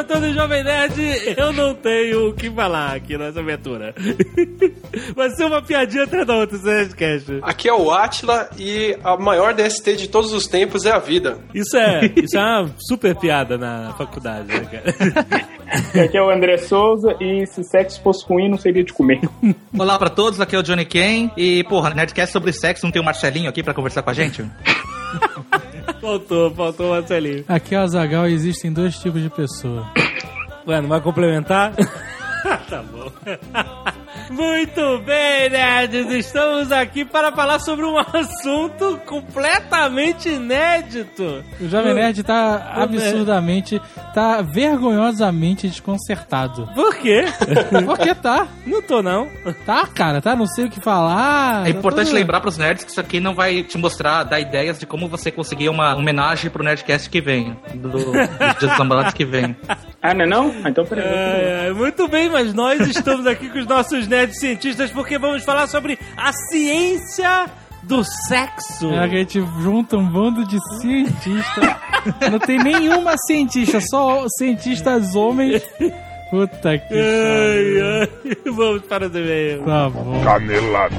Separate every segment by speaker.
Speaker 1: Show todo Jovem Nerd, eu não tenho o que falar aqui nessa aventura. Vai ser uma piadinha atrás da outra, Nerdcast.
Speaker 2: Aqui é o Atila e a maior DST de todos os tempos é a vida.
Speaker 1: Isso é, isso é uma super piada na faculdade, né, cara?
Speaker 3: Aqui é o André Souza e se sexo fosse ruim, não seria de comer.
Speaker 4: Olá pra todos, aqui é o Johnny Ken. E, porra, Nerdcast sobre sexo, não tem o Marcelinho aqui pra conversar com a gente?
Speaker 1: Faltou, faltou o Marcelinho.
Speaker 5: Aqui é Azagal existem dois tipos de pessoa.
Speaker 1: Mano, vai complementar? tá bom. Muito bem, nerds! Estamos aqui para falar sobre um assunto completamente inédito.
Speaker 5: O Jovem Nerd tá absurdamente, tá vergonhosamente desconcertado.
Speaker 1: Por quê?
Speaker 5: Porque tá.
Speaker 1: Não tô, não.
Speaker 5: Tá, cara, tá? Não sei o que falar.
Speaker 4: É importante
Speaker 5: Tá-
Speaker 4: lembrar pros nerds que isso aqui não vai te mostrar, dar ideias de como você conseguir uma homenagem pro Nerdcast que vem, do, dos Dias dos Namorados que vem.
Speaker 3: Ah, não é não? Ah, Então peraí.
Speaker 1: É, muito bem, mas nós estamos aqui com os nossos nerds cientistas porque vamos falar sobre a ciência do sexo.
Speaker 5: É a gente junta um bando de cientistas. Não tem nenhuma cientista, só cientistas homens. Puta que pariu.
Speaker 1: Ai, ai. Vamos para os e-mails.
Speaker 5: Tá bom.
Speaker 6: Canelada.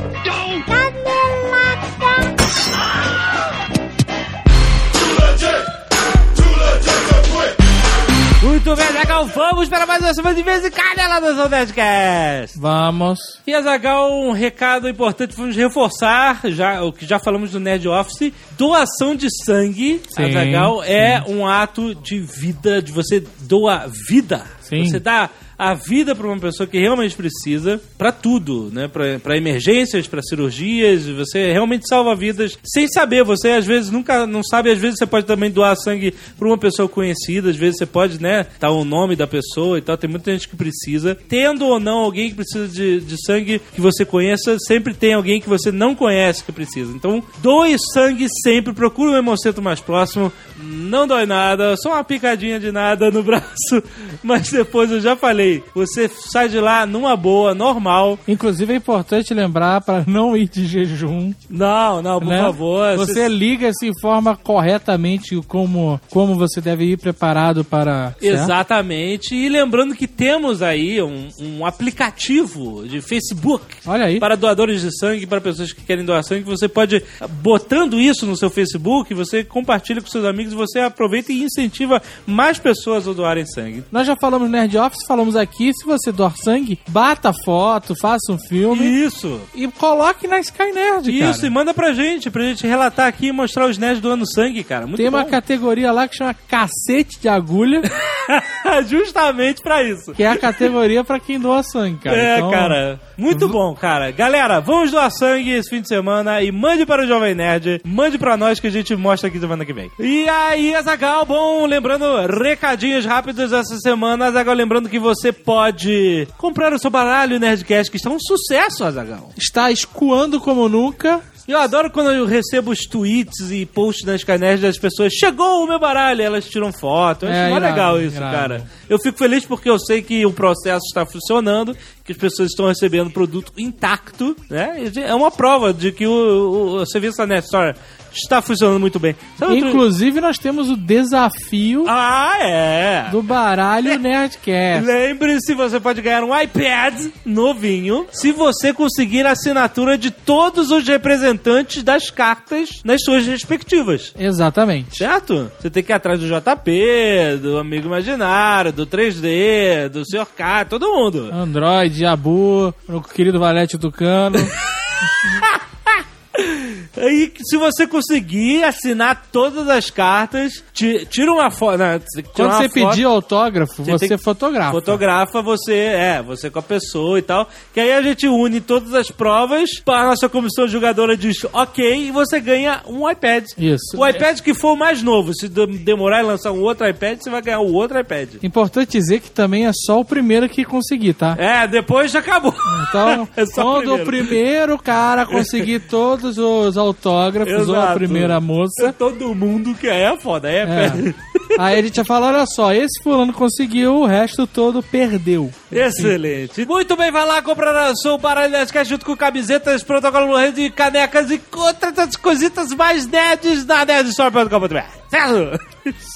Speaker 1: Muito bem, Zagal, vamos para mais uma semana de vez em Caneladas ao Nerdcast.
Speaker 5: Vamos.
Speaker 1: E Azagal, um recado importante, vamos reforçar já, o que já falamos do Nerd Office. Doação de sangue,
Speaker 5: Sim,
Speaker 1: Azagal, é um ato de vida, de você doa vida.
Speaker 5: Sim.
Speaker 1: Você dá a vida para uma pessoa que realmente precisa, para tudo, né? Para emergências, para cirurgias, você realmente salva vidas sem saber. Você às vezes nunca não sabe, às vezes você pode também doar sangue para uma pessoa conhecida, às vezes você pode, né, dar o nome da pessoa e tal. Tem muita gente que precisa. Tendo ou não alguém que precisa de, de sangue que você conheça, sempre tem alguém que você não conhece que precisa. Então, doe sangue sempre, procure um hemocentro mais próximo. Não dói nada, só uma picadinha de nada no braço, mas depois eu já falei, você sai de lá numa boa, normal.
Speaker 5: Inclusive é importante lembrar para não ir de jejum.
Speaker 1: Não, não, por
Speaker 5: né?
Speaker 1: favor.
Speaker 5: Você liga e se informa corretamente como, como você deve ir preparado para. certo?
Speaker 1: Exatamente. E lembrando que temos aí um, um aplicativo de Facebook
Speaker 5: Olha aí.
Speaker 1: para doadores de sangue, para pessoas que querem doar sangue. Você pode, botando isso no seu Facebook, você compartilha com seus amigos, você aproveita e incentiva mais pessoas a doarem sangue.
Speaker 5: Nós já falamos no Nerd Office, falamos aqui, se você doar sangue, bata foto, faça um filme
Speaker 1: Isso.
Speaker 5: e coloque na Sky Nerd,
Speaker 1: Isso,
Speaker 5: cara.
Speaker 1: e manda pra gente, pra gente relatar aqui e mostrar os nerds doando sangue, cara. Muito
Speaker 5: Tem uma
Speaker 1: bom.
Speaker 5: categoria lá que chama cacete de agulha,
Speaker 1: Justamente pra isso.
Speaker 5: que é a categoria pra quem doa sangue, cara.
Speaker 1: é,
Speaker 5: Então,
Speaker 1: cara. Muito bom, cara. Galera, vamos doar sangue esse fim de semana e mande para o Jovem Nerd. Mande pra nós que a gente mostra aqui semana que vem. E aí, Azagal, bom, lembrando, recadinhos rápidos essa semana. Azagal, lembrando que você pode comprar o seu baralho Nerdcast, que está um sucesso, Azagal.
Speaker 5: Está escoando como nunca.
Speaker 1: Eu adoro quando eu recebo os tweets e posts nas canais das pessoas. Chegou o meu baralho, elas tiram foto. Eu acho
Speaker 5: É,
Speaker 1: mó legal isso,
Speaker 5: irado.
Speaker 1: cara. Eu fico feliz porque eu sei que o processo está funcionando, que as pessoas estão recebendo o produto intacto, né? E É uma prova de que o, o, o serviço da Net Store está funcionando muito bem. Sabe outro-
Speaker 5: Inclusive, nós temos o desafio
Speaker 1: Ah, é!
Speaker 5: do baralho Nerdcast.
Speaker 1: Lembre-se, você pode ganhar um iPad novinho se você conseguir a assinatura de todos os representantes das cartas nas suas respectivas.
Speaker 5: Exatamente.
Speaker 1: Certo? Você tem que ir atrás do JP, do Amigo Imaginário, do 3D, do Sr. K, todo mundo.
Speaker 5: Android, Abu, o querido Valete Tucano.
Speaker 1: Aí, se você conseguir assinar todas as cartas, ti- tira uma foto. né, tirar
Speaker 5: Quando você
Speaker 1: foto,
Speaker 5: pedir autógrafo,
Speaker 1: Você
Speaker 5: você, fotografa.
Speaker 1: Fotografa você, é, você com a pessoa e tal. Que aí a gente une todas as provas, a nossa comissão julgadora diz ok, e você ganha um iPad.
Speaker 5: Isso.
Speaker 1: O iPad que for o mais novo. Se de- demorar e lançar um outro iPad, você vai ganhar o outro iPad.
Speaker 5: Importante dizer que também é só o primeiro que conseguir, tá?
Speaker 1: É, depois já acabou.
Speaker 5: Então,
Speaker 1: É só
Speaker 5: quando
Speaker 1: o
Speaker 5: o primeiro cara conseguir todos os autógrafos, ou a
Speaker 1: Exato.
Speaker 5: primeira moça,
Speaker 1: Todo mundo que é foda, é,
Speaker 5: É. Aí a gente já fala, olha só, esse fulano conseguiu, o resto todo perdeu.
Speaker 1: Excelente. Muito bem, vai lá comprar a sua baralho Nerdcast junto com camisetas, protocolo no rede, canecas e outras cositas mais nerds na nerdstore.com.br. Certo?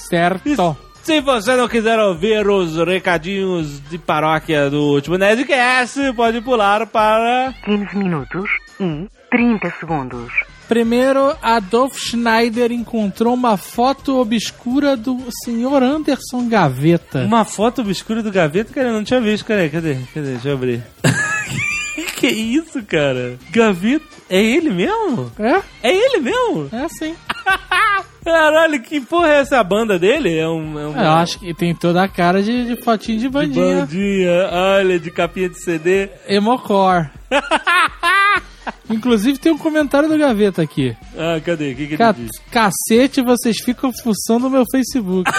Speaker 5: Certo.
Speaker 1: Se você não quiser ouvir os recadinhos de paróquia do último Nerdcast, pode pular para...
Speaker 7: 15 minutos e 30 segundos.
Speaker 5: Primeiro, Adolf Schneider encontrou uma foto obscura do senhor Anderson Gaveta.
Speaker 1: Uma foto obscura do gaveta, cara, eu não tinha visto, cara. Cadê? Cadê? Deixa eu abrir. que isso, cara? Gaveta? É ele mesmo?
Speaker 5: É?
Speaker 1: É ele mesmo?
Speaker 5: É sim.
Speaker 1: Caralho, que porra é essa banda dele? É um. É um
Speaker 5: Eu acho que tem toda a cara de, de fotinho de
Speaker 1: de
Speaker 5: bandinha.
Speaker 1: bandinha, olha, de capinha de CD.
Speaker 5: Emocore. Inclusive tem um comentário do Gaveta aqui.
Speaker 1: Ah, cadê? O que, que
Speaker 5: Ca
Speaker 1: ele diz?
Speaker 5: cacete, vocês ficam fuçando o meu Facebook.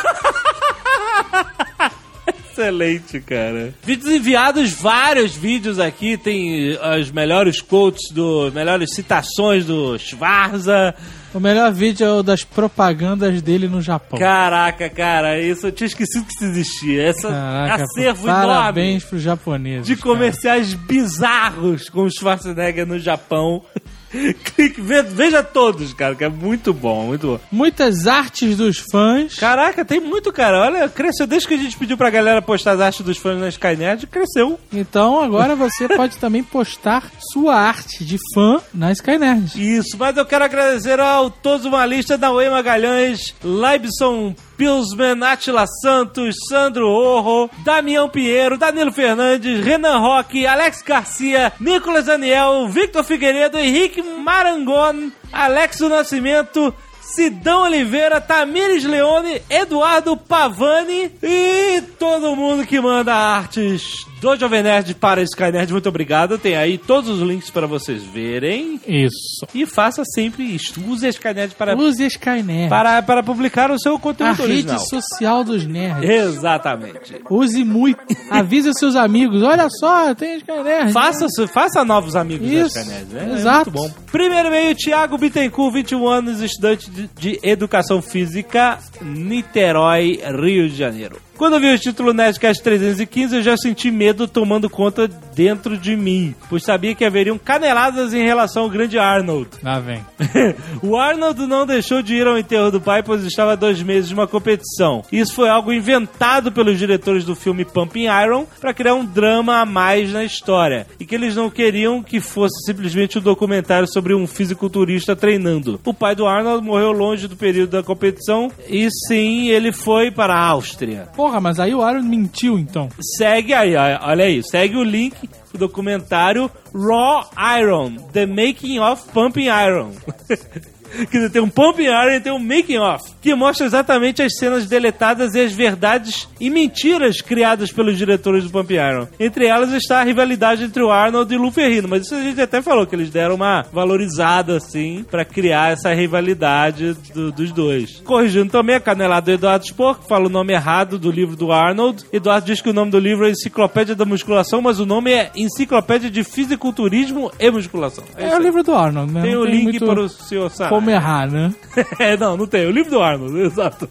Speaker 1: Excelente, cara. Vídeos enviados, vários vídeos aqui. Tem as melhores quotes, do, melhores citações do Schwarza.
Speaker 5: O melhor vídeo é o das propagandas dele no Japão.
Speaker 1: Caraca, cara, isso eu tinha esquecido que isso existia. Essa
Speaker 5: Caraca,
Speaker 1: acervo
Speaker 5: parabéns pros japoneses.
Speaker 1: de
Speaker 5: cara.
Speaker 1: comerciais bizarros com o Schwarzenegger no Japão. Clique, veja todos, cara, que é muito bom, muito bom.
Speaker 5: Muitas artes dos fãs.
Speaker 1: Caraca, tem muito, cara. Olha, cresceu desde que a gente pediu pra galera postar as artes dos fãs na Skynet, cresceu.
Speaker 5: Então agora você pode também postar sua arte de fã na Skynerd.
Speaker 1: Isso, mas eu quero agradecer ao todos uma lista da Wei Magalhães, Leibson Pilsman, Atila Santos, Sandro Orro, Damião Pinheiro, Danilo Fernandes, Renan Roque, Alex Garcia, Nicolas Daniel, Victor Figueiredo, Henrique Marangon, Alex do Nascimento, Sidão Oliveira, Tamires Leone, Eduardo Pavani e todo mundo que manda artes do Jovem Nerd para a Skynerd. Muito obrigado. Tem aí todos os links para vocês verem.
Speaker 5: Isso.
Speaker 1: E faça sempre isto. Use a Skynet para,
Speaker 5: Use a Skynerd.
Speaker 1: para, para publicar o seu
Speaker 5: A
Speaker 1: conteúdo
Speaker 5: rede
Speaker 1: original.
Speaker 5: social dos nerds.
Speaker 1: Exatamente.
Speaker 5: Use muito. Avise seus amigos. Olha só, tem a Skynerd.
Speaker 1: Faça, faça novos amigos
Speaker 5: Isso,
Speaker 1: da Skynet. né?
Speaker 5: exato.
Speaker 1: É muito bom. Primeiro e-mail, Thiago Bittencourt, 21 anos, estudante de, de Educação Física, Niterói, Rio de Janeiro. Quando eu vi o título Nerdcast 315, eu já senti medo tomando conta dentro de mim, pois sabia que haveriam caneladas em relação ao grande Arnold.
Speaker 5: Lá vem.
Speaker 1: o Arnold não deixou de ir ao enterro do pai, pois estava há dois meses de uma competição. Isso foi algo inventado pelos diretores do filme Pumping Iron para criar um drama a mais na história. E que eles não queriam que fosse simplesmente um documentário sobre um fisiculturista treinando. O pai do Arnold morreu longe do período da competição e sim, ele foi para a Áustria.
Speaker 5: Porra, mas aí o Aaron mentiu então.
Speaker 1: Segue aí, olha aí, segue o link do documentário Raw Iron, The Making of Pumping Iron. Quer dizer, tem um Pumping Iron e tem um Making Off, que mostra exatamente as cenas deletadas e as verdades e mentiras criadas pelos diretores do Pumping Iron. Entre elas está a rivalidade entre o Arnold e o Ferrino, mas isso a gente até falou, que eles deram uma valorizada, assim, pra criar essa rivalidade do- dos dois. Corrigindo também a canelada do Eduardo Spor, que fala o nome errado do livro do Arnold. Eduardo diz que o nome do livro é Enciclopédia da Musculação, mas o nome é Enciclopédia de Fisiculturismo e Musculação. É
Speaker 5: É, o livro do Arnold, né?
Speaker 1: Tem o link
Speaker 5: muito
Speaker 1: para o senhor Sarah.
Speaker 5: Como errar, né?
Speaker 1: É, não, não tem. O livro do Arnold, exato.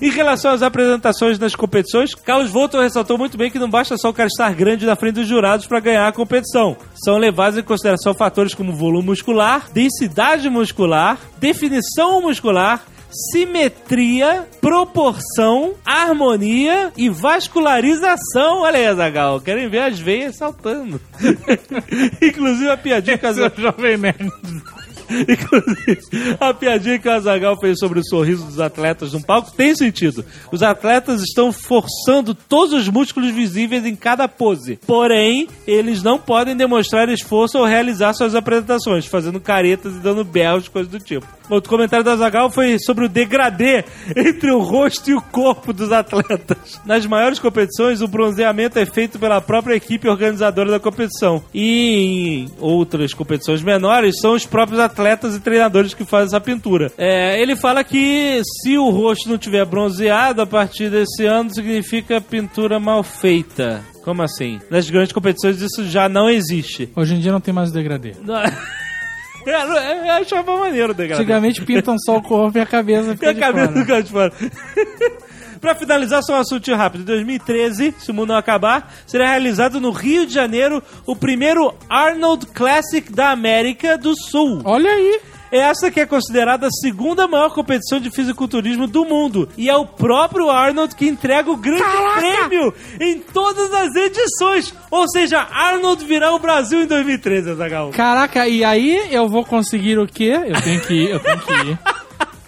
Speaker 1: em relação às apresentações nas competições, Carlos Voltor ressaltou muito bem que não basta só o cara estar grande na frente dos jurados para ganhar a competição. São levados em consideração fatores como volume muscular, densidade muscular, definição muscular, simetria, proporção, harmonia e vascularização. Olha aí, Azagal, querem ver as veias saltando. Inclusive a piadinha que a
Speaker 5: Jovem Nerd.
Speaker 1: Inclusive, a piadinha que o Azagal fez sobre o sorriso dos atletas no palco tem sentido. Os atletas estão forçando todos os músculos visíveis em cada pose. Porém, eles não podem demonstrar esforço ou realizar suas apresentações, fazendo caretas e dando berros, coisas do tipo. Outro comentário do Azagal foi sobre o degradê entre o rosto e o corpo dos atletas. Nas maiores competições, o bronzeamento é feito pela própria equipe organizadora da competição. E em outras competições menores, são os próprios atletas e treinadores que fazem essa pintura. É, ele fala que se o rosto não tiver bronzeado a partir desse ano, significa pintura mal feita. Como assim? Nas grandes competições isso já não existe.
Speaker 5: Hoje em dia não tem mais degradê.
Speaker 1: Não- É, Eu achava maneiro o degradê.
Speaker 5: Antigamente pintam só o corpo e a cabeça
Speaker 1: E
Speaker 5: fica
Speaker 1: a
Speaker 5: de
Speaker 1: cabeça
Speaker 5: fora.
Speaker 1: cara de fora. Pra finalizar, só um assunto rápido. Em 2013, se o mundo não acabar, será realizado no Rio de Janeiro o primeiro Arnold Classic da América do Sul.
Speaker 5: Olha aí.
Speaker 1: Essa que é considerada a segunda maior competição de fisiculturismo do mundo. E é o próprio Arnold que entrega o grande prêmio em todas as edições. Ou seja, Arnold virá o Brasil em 2013, Azaghal.
Speaker 5: Caraca, e aí eu vou conseguir o quê? Eu tenho que ir, eu tenho que ir.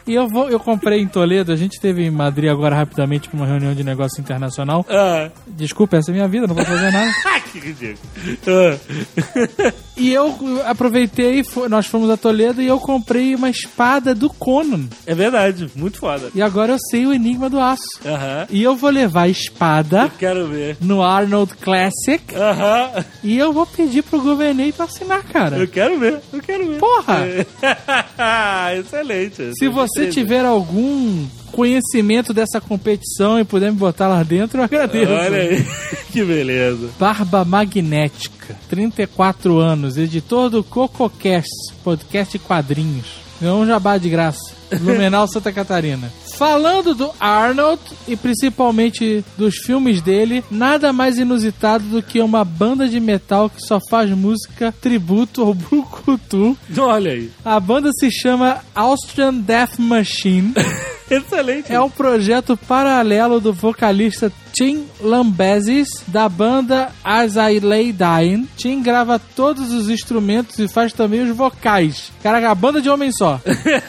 Speaker 5: E eu vou, eu comprei em Toledo, a gente teve em Madrid agora rapidamente pra uma reunião de negócio internacional.
Speaker 1: Ah,
Speaker 5: Desculpa, essa é minha vida, não vou fazer nada.
Speaker 1: que ridículo. Ah.
Speaker 5: E eu aproveitei, nós fomos a Toledo e eu comprei uma espada do Conan.
Speaker 1: É verdade, muito foda.
Speaker 5: E agora eu sei o enigma do aço.
Speaker 1: Aham.
Speaker 5: E eu vou levar a espada
Speaker 1: Quero ver.
Speaker 5: no Arnold Classic
Speaker 1: Aham.
Speaker 5: e eu vou pedir pro Governei pra assinar, cara.
Speaker 1: Eu quero ver, eu quero ver.
Speaker 5: Porra!
Speaker 1: Excelente.
Speaker 5: Se você tiver algum conhecimento dessa competição e puder me botar lá dentro, eu agradeço.
Speaker 1: Olha aí, que beleza.
Speaker 5: Barba Magnética, 34 anos, editor do CocoCast, podcast quadrinhos. Ganhou um jabá de graça. Blumenau, Santa Catarina. Falando do Arnold e principalmente dos filmes dele, nada mais inusitado do que uma banda de metal que só faz música tributo ao Brucutu.
Speaker 1: Olha aí.
Speaker 5: A banda se chama Austrian Death Machine.
Speaker 1: Excelente.
Speaker 5: É um projeto paralelo do vocalista Tim Lambezis, da banda As I Lay Dying. Tim grava todos os instrumentos e faz também os vocais. Caraca, a banda de homem só.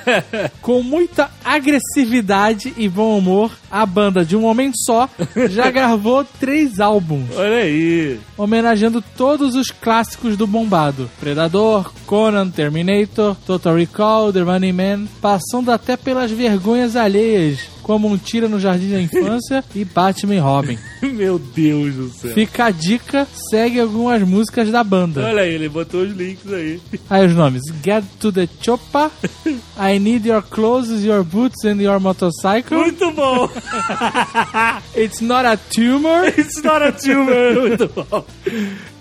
Speaker 5: Com muita agressividade e bom humor, a banda de um homem só já gravou três álbuns,
Speaker 1: Olha aí.
Speaker 5: homenageando todos os clássicos do bombado: Predador, Conan, Terminator, Total Recall, The Running Man, passando até pelas vergonhas alheias, como Um Tira no Jardim da Infância e Batman e Robin.
Speaker 1: Meu Deus do céu.
Speaker 5: Fica a dica, segue algumas músicas da banda.
Speaker 1: Olha aí, ele botou os links aí.
Speaker 5: Aí os nomes: Get to the Choppa, I Need Your Clothes, Your Boots and Your Motorcycle,
Speaker 1: Muito bom.
Speaker 5: It's Not a Tumor,
Speaker 1: It's not a tumor. Muito bom.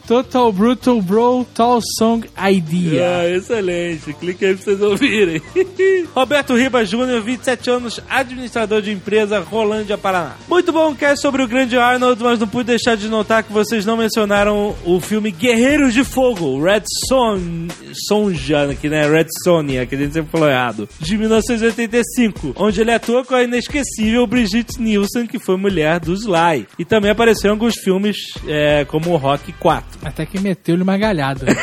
Speaker 5: Total Brutal Bro, Tall Song Idea.
Speaker 1: Ah, excelente. Clique aí pra vocês ouvirem. Roberto Ribas Júnior, 27 anos, administrador de empresa, Rolândia, Paraná. Muito bom cast sobre o grande Arnold, mas não pude deixar de notar que vocês não mencionaram o filme Guerreiros de Fogo, Red Son... Sonja, aqui, né? Red Sonja, que a gente sempre falou errado. De 1985, onde ele atua com a inesquecível Brigitte Nielsen, que foi mulher do Sly. E também apareceu em alguns filmes é, como Rock 4.
Speaker 5: Até que meteu-lhe uma galhada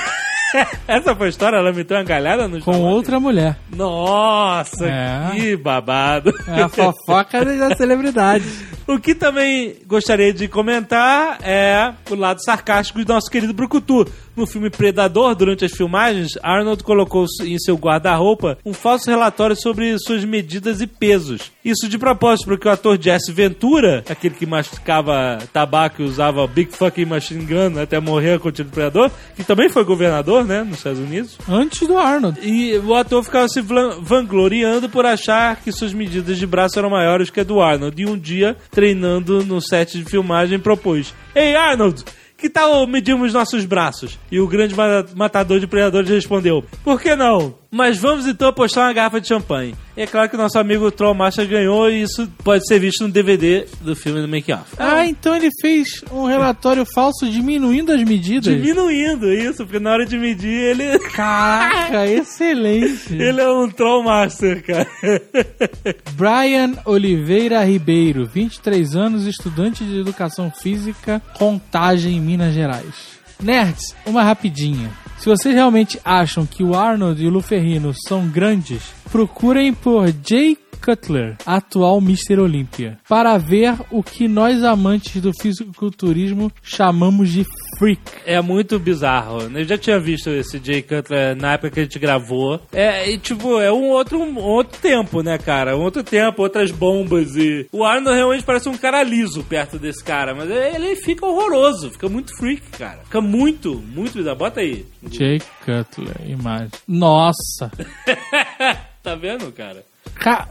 Speaker 1: Essa foi a história? Ela meteu uma galhada no
Speaker 5: com outra mulher.
Speaker 1: Nossa,
Speaker 5: É.
Speaker 1: que babado.
Speaker 5: É a fofoca da celebridade.
Speaker 1: O que também gostaria de comentar é o lado sarcástico do nosso querido Brucutu. No filme Predador, durante as filmagens, Arnold colocou em seu guarda-roupa um falso relatório sobre suas medidas e pesos. Isso de propósito, porque o ator Jesse Ventura, aquele que masticava tabaco e usava Big Fucking Machine Gun até morrer com o tiro do Predador, que também foi governador, né, nos Estados Unidos,
Speaker 5: Antes do Arnold.
Speaker 1: E o ator ficava se vangloriando por achar que suas medidas de braço eram maiores que a do Arnold. E um dia, treinando no set de filmagem, propôs: Ei, Arnold! Que tal medirmos nossos braços? E o grande ma- matador de predadores respondeu: Por que não? Mas vamos então apostar uma garrafa de champanhe. E é claro que o nosso amigo Troll Master ganhou e isso pode ser visto no DVD do filme do Make Off.
Speaker 5: Ah, então ele fez um relatório falso diminuindo as medidas.
Speaker 1: Diminuindo isso, porque na hora de medir ele.
Speaker 5: Caraca, excelente.
Speaker 1: Ele é um Troll Master, cara.
Speaker 5: Brian Oliveira Ribeiro, 23 anos, estudante de educação física, Contagem, Minas Gerais. Nerds, uma rapidinha. Se vocês realmente acham que o Arnold e o Luferrino são grandes, procurem por Jay Cutler, atual Mr. Olympia, para ver o que nós amantes do fisiculturismo chamamos de freak.
Speaker 1: É muito bizarro. Eu já tinha visto esse Jay Cutler na época que a gente gravou. É, e, tipo, é um outro, um outro tempo, né, cara? Um outro tempo, outras bombas e... O Arnold realmente parece um cara liso perto desse cara, mas ele fica horroroso, fica muito freak, cara. Fica muito, muito bizarro. Bota aí.
Speaker 5: Jay Cutler, imagem. Nossa!
Speaker 1: Tá vendo, cara?
Speaker 5: Ca-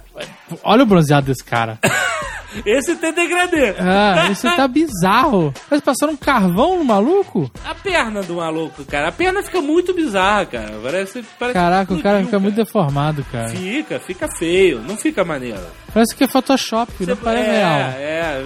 Speaker 5: Olha o bronzeado desse cara.
Speaker 1: Esse tem degradê.
Speaker 5: Ah, isso tá bizarro. Mas passaram um carvão no maluco?
Speaker 1: A perna do maluco, cara. A perna fica muito bizarra, cara. Parece, parece
Speaker 5: Caraca, o cara fica muito deformado, cara.
Speaker 1: Fica, fica feio. Não fica maneiro.
Speaker 5: Parece que é Photoshop, não parece
Speaker 1: é,
Speaker 5: real.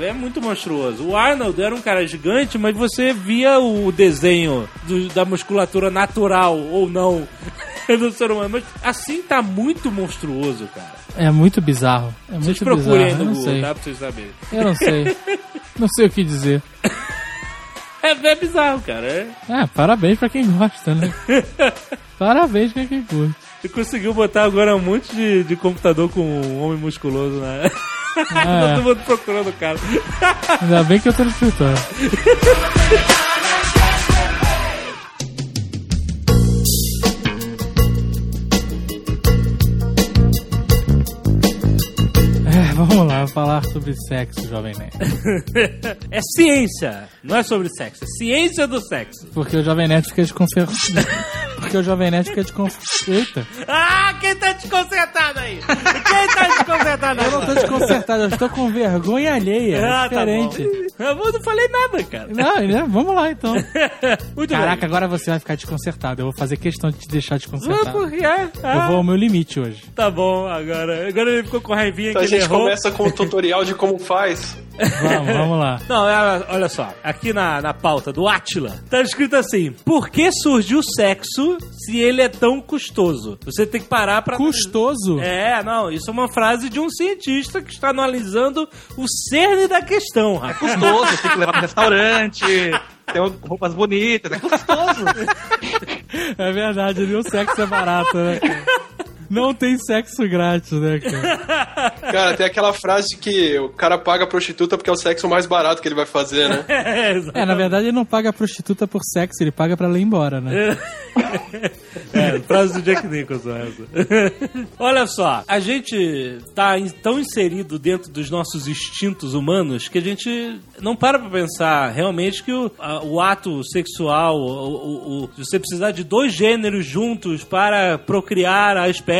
Speaker 1: É, é muito monstruoso. O Arnold era um cara gigante, mas você via o desenho do- da musculatura natural ou não do ser humano. Mas assim tá muito monstruoso, cara.
Speaker 5: É muito bizarro. É
Speaker 1: Vocês
Speaker 5: muito
Speaker 1: procurem
Speaker 5: bizarro.
Speaker 1: no
Speaker 5: Eu não
Speaker 1: Google,
Speaker 5: sei.
Speaker 1: tá? Pra vocês saberem.
Speaker 5: Eu não sei. não sei o que dizer.
Speaker 1: É, é bizarro, cara. É.
Speaker 5: É, parabéns pra quem gosta, né? parabéns pra quem curte.
Speaker 1: Você conseguiu botar agora um monte de, de computador com um homem musculoso, né?
Speaker 5: É.
Speaker 1: Todo mundo procurando o cara.
Speaker 5: Ainda bem que eu tô no escritório. Falar sobre sexo, jovem nerd.
Speaker 1: É ciência, não é sobre sexo. É ciência do sexo.
Speaker 5: Porque o jovem nerd fica desconfiado. Porque o jovem nerd fica desconfiado. Eita,
Speaker 1: Ah, quem tá desconcertado aí? Quem tá desconcertado
Speaker 5: eu não tô desconcertado, eu estou com vergonha alheia. É
Speaker 1: Ah, tá bom.
Speaker 5: diferente.
Speaker 1: Eu não falei nada, cara.
Speaker 5: Não, né? Vamos lá então.
Speaker 1: Muito
Speaker 5: Caraca,
Speaker 1: bem.
Speaker 5: agora você vai ficar desconcertado. Eu vou fazer questão de te deixar
Speaker 1: Ah,
Speaker 5: desconcertado.
Speaker 1: por quê? Ah,
Speaker 5: Eu vou ao meu limite hoje.
Speaker 1: Tá bom, agora. Agora ele ficou com raivinha
Speaker 2: Então
Speaker 1: que
Speaker 2: a
Speaker 1: ele
Speaker 2: gente
Speaker 1: errou.
Speaker 2: começa com o tutorial de como faz.
Speaker 5: Vamos, vamos lá.
Speaker 1: Não, é, olha só. Aqui na, na pauta do Atila, tá escrito assim: Por que surgiu o sexo se ele é tão custoso? Você tem que parar pra.
Speaker 5: Custoso?
Speaker 1: É, não, isso é uma frase de um cientista que está analisando o cerne da questão, rapaz.
Speaker 4: Custoso, tem que levar pro restaurante, tem roupas bonitas, é custoso.
Speaker 5: É verdade, ali o sexo é barato, né? Não tem sexo grátis, né, cara?
Speaker 2: Cara, tem aquela frase que o cara paga a prostituta porque é o sexo mais barato que ele vai fazer, né?
Speaker 1: É, exato.
Speaker 5: É, na verdade ele não paga a prostituta por sexo, ele paga pra ela ir embora, né?
Speaker 1: É, frase do Jack Nicholson essa. Olha só, a gente tá tão inserido dentro dos nossos instintos humanos que a gente não para pra pensar realmente que o, a- o ato sexual, o, o- o- você precisar de dois gêneros juntos para procriar a espécie,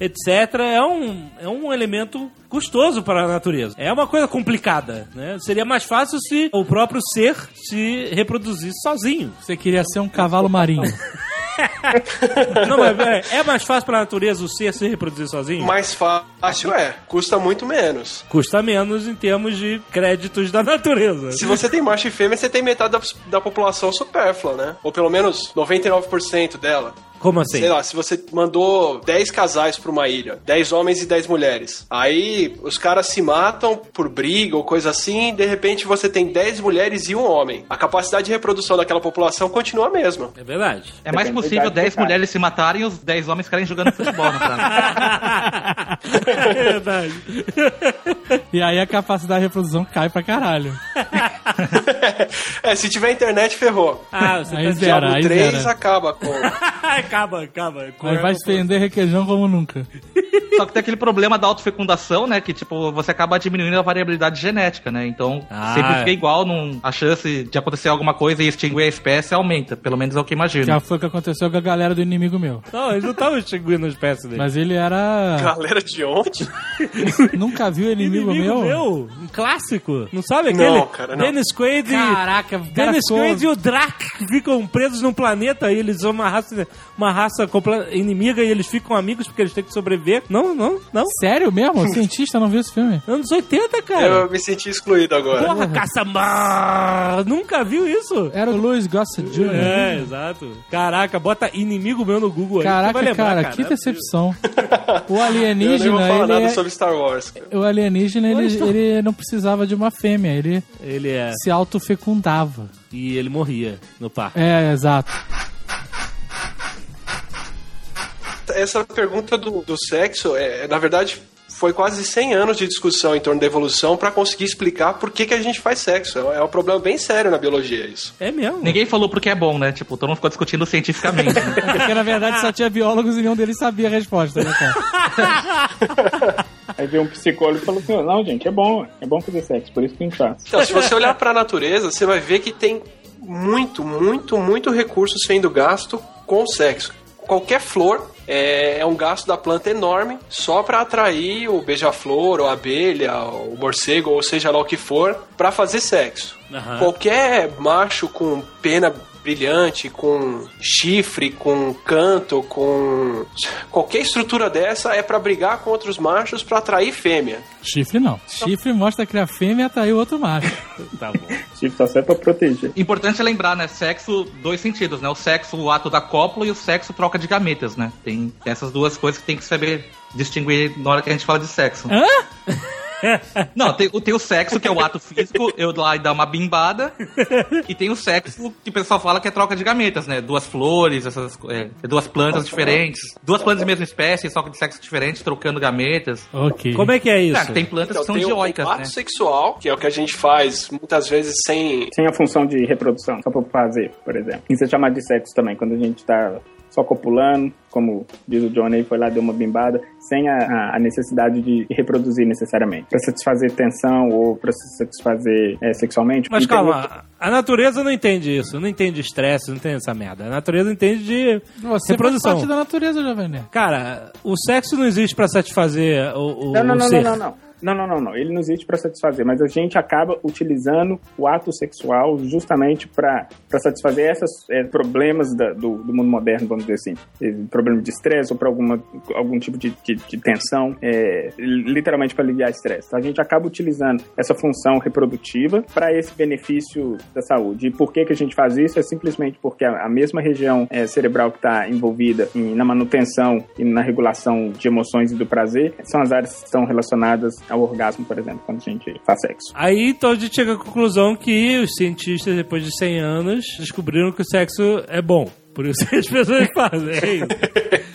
Speaker 1: etc., é um, é um elemento custoso para a natureza. É uma coisa complicada, né? Seria mais fácil se o próprio ser se reproduzisse sozinho.
Speaker 5: Você queria ser um cavalo marinho.
Speaker 1: Não, mas é, é mais fácil para a natureza o ser se reproduzir sozinho?
Speaker 2: Mais fácil é, custa muito menos.
Speaker 1: Custa menos em termos de créditos da natureza.
Speaker 2: Se você tem macho e fêmea, você tem metade da, da população supérflua, né? Ou pelo menos 99% dela.
Speaker 1: Como assim?
Speaker 2: Sei lá, se você mandou 10 casais pra uma ilha, 10 homens e 10 mulheres. Aí os caras se matam por briga ou coisa assim, e de repente você tem 10 mulheres e um homem. A capacidade de reprodução daquela população continua a mesma.
Speaker 1: É verdade.
Speaker 4: É mais
Speaker 3: Depende
Speaker 4: possível
Speaker 3: idade do
Speaker 4: 10
Speaker 3: cara.
Speaker 4: mulheres se matarem e os 10 homens ficarem jogando futebol praia.
Speaker 1: é verdade.
Speaker 5: E aí a capacidade de reprodução cai pra caralho.
Speaker 2: é, se tiver internet, ferrou.
Speaker 1: Ah, você
Speaker 5: Aí
Speaker 1: tá...
Speaker 2: Diablo
Speaker 5: aí
Speaker 2: 3
Speaker 5: zera.
Speaker 2: acaba com.
Speaker 1: acaba, acaba.
Speaker 5: Aí vai estender requeijão como nunca.
Speaker 4: Só que tem aquele problema da autofecundação, né? Que, tipo, você acaba diminuindo a variabilidade genética, né? Então,
Speaker 1: Ah,
Speaker 4: sempre
Speaker 1: é.
Speaker 4: fica igual, não, a chance de acontecer alguma coisa e extinguir a espécie aumenta. Pelo menos é o que imagino.
Speaker 5: Já foi o que aconteceu com a galera do inimigo meu.
Speaker 1: Não, eles não estavam extinguindo a espécie dele.
Speaker 5: Mas ele era.
Speaker 2: Galera de onde?
Speaker 5: Nunca viu inimigo, meu?
Speaker 1: Um clássico. Não sabe aquele?
Speaker 2: Não, cara, não.
Speaker 1: Dennis Quaid...
Speaker 5: Caraca, cara
Speaker 1: Dennis Quaid e o Drac ficam presos num planeta e eles são uma raça, uma raça compla- inimiga e eles ficam amigos porque eles têm que sobreviver. Não, não, não.
Speaker 5: Sério mesmo? O cientista não viu esse filme?
Speaker 1: Anos 80, cara.
Speaker 2: Eu me senti excluído agora.
Speaker 1: Porra, caça Nunca viu isso?
Speaker 5: Era o Louis Gossett Jr.
Speaker 1: É, exato. Caraca, bota inimigo meu no Google aí.
Speaker 5: Caraca,
Speaker 1: vai lembrar,
Speaker 5: cara,
Speaker 1: cara,
Speaker 5: que decepção. O
Speaker 2: Eu nem vou
Speaker 5: alienígena,
Speaker 2: falar
Speaker 5: ele,
Speaker 2: nada
Speaker 5: é-
Speaker 2: sobre Star Wars. cara.
Speaker 5: o alienígena, ele, ele não precisava de uma fêmea, ele.
Speaker 1: Ele é.
Speaker 5: se autofecundava.
Speaker 1: E ele morria no parque.
Speaker 5: É, exato.
Speaker 2: Essa pergunta do, do sexo, é, na verdade, foi quase 100 anos de discussão em torno da evolução para conseguir explicar por que, que a gente faz sexo. É um problema bem sério na biologia isso.
Speaker 1: É mesmo.
Speaker 4: Ninguém falou porque é bom, né? Tipo, todo mundo ficou discutindo cientificamente. né?
Speaker 5: Porque na verdade só tinha biólogos e nenhum deles sabia a resposta, né, cara?
Speaker 3: Aí veio um psicólogo e falou assim: não, gente, é bom, é bom fazer sexo, por isso que a gente faz.
Speaker 2: Então, se você olhar para a natureza, você vai ver que tem muito, muito, muito recurso sendo gasto com o sexo. Qualquer flor é, é um gasto da planta enorme só para atrair o beija-flor, ou a abelha, ou o morcego, ou seja lá o que for, para fazer sexo.
Speaker 1: Aham.
Speaker 2: Qualquer macho com pena brilhante, com chifre, com canto, com qualquer estrutura dessa é para brigar com outros machos para atrair fêmea.
Speaker 5: Chifre não. Chifre mostra que a fêmea atraiu outro macho.
Speaker 1: Tá bom.
Speaker 3: Chifre só serve pra proteger.
Speaker 4: Importante é lembrar, né? Sexo, dois sentidos, né? O sexo, o ato da cópula e o sexo, troca de gametas, né? Tem essas duas coisas que tem que saber distinguir na hora que a gente fala de sexo.
Speaker 5: Hã?
Speaker 4: Não, tem, o- tem o sexo, que é o ato físico, eu lá e dar uma bimbada. E tem o sexo que o pessoal fala que é troca de gametas, né? Duas flores, essas co- é, duas plantas diferentes. Duas plantas da mesma espécie, só que de sexo diferente, trocando gametas.
Speaker 5: Ok.
Speaker 1: Como é que é isso?
Speaker 4: Ah, tem plantas
Speaker 2: Então,
Speaker 4: que são
Speaker 2: tem o,
Speaker 4: dioicas,
Speaker 2: o ato
Speaker 4: né?
Speaker 2: sexual, que é o que a gente faz muitas vezes sem.
Speaker 3: Sem a função de reprodução, só pra fazer, por exemplo. Isso é chamado de sexo também, quando a gente tá só copulando, como diz o Johnny, foi lá, deu uma bimbada, sem a- a, necessidade de reproduzir necessariamente. Pra satisfazer tensão ou pra se satisfazer é, sexualmente.
Speaker 1: Mas calma, a natureza não entende isso, não entende estresse, não entende essa merda. A natureza entende de
Speaker 5: Você
Speaker 1: reprodução.
Speaker 5: faz parte da natureza, Jovem Nerd.
Speaker 1: Cara, o sexo não existe pra satisfazer o, o,
Speaker 3: Não, não,
Speaker 1: o
Speaker 3: não,
Speaker 1: ser.
Speaker 3: não, não, não. Não, não, não, não. Ele não existe para satisfazer, mas a gente acaba utilizando o ato sexual justamente para satisfazer esses problemas da- do, do mundo moderno, vamos dizer assim. Eh, Problema de estresse ou para algum tipo de, de- de tensão, é, literalmente para aliviar estresse. Então, a gente acaba utilizando essa função reprodutiva para esse benefício da saúde. E por que, que a gente faz isso? É simplesmente porque a, a mesma região eh, cerebral que está envolvida em- na manutenção e na regulação de emoções e do prazer são as áreas que estão relacionadas ao orgasmo, por exemplo, quando a gente faz sexo.
Speaker 1: Aí então a gente chega à conclusão que os cientistas, depois de 100 anos, descobriram que o sexo é bom. Por isso que as pessoas fazem. É isso.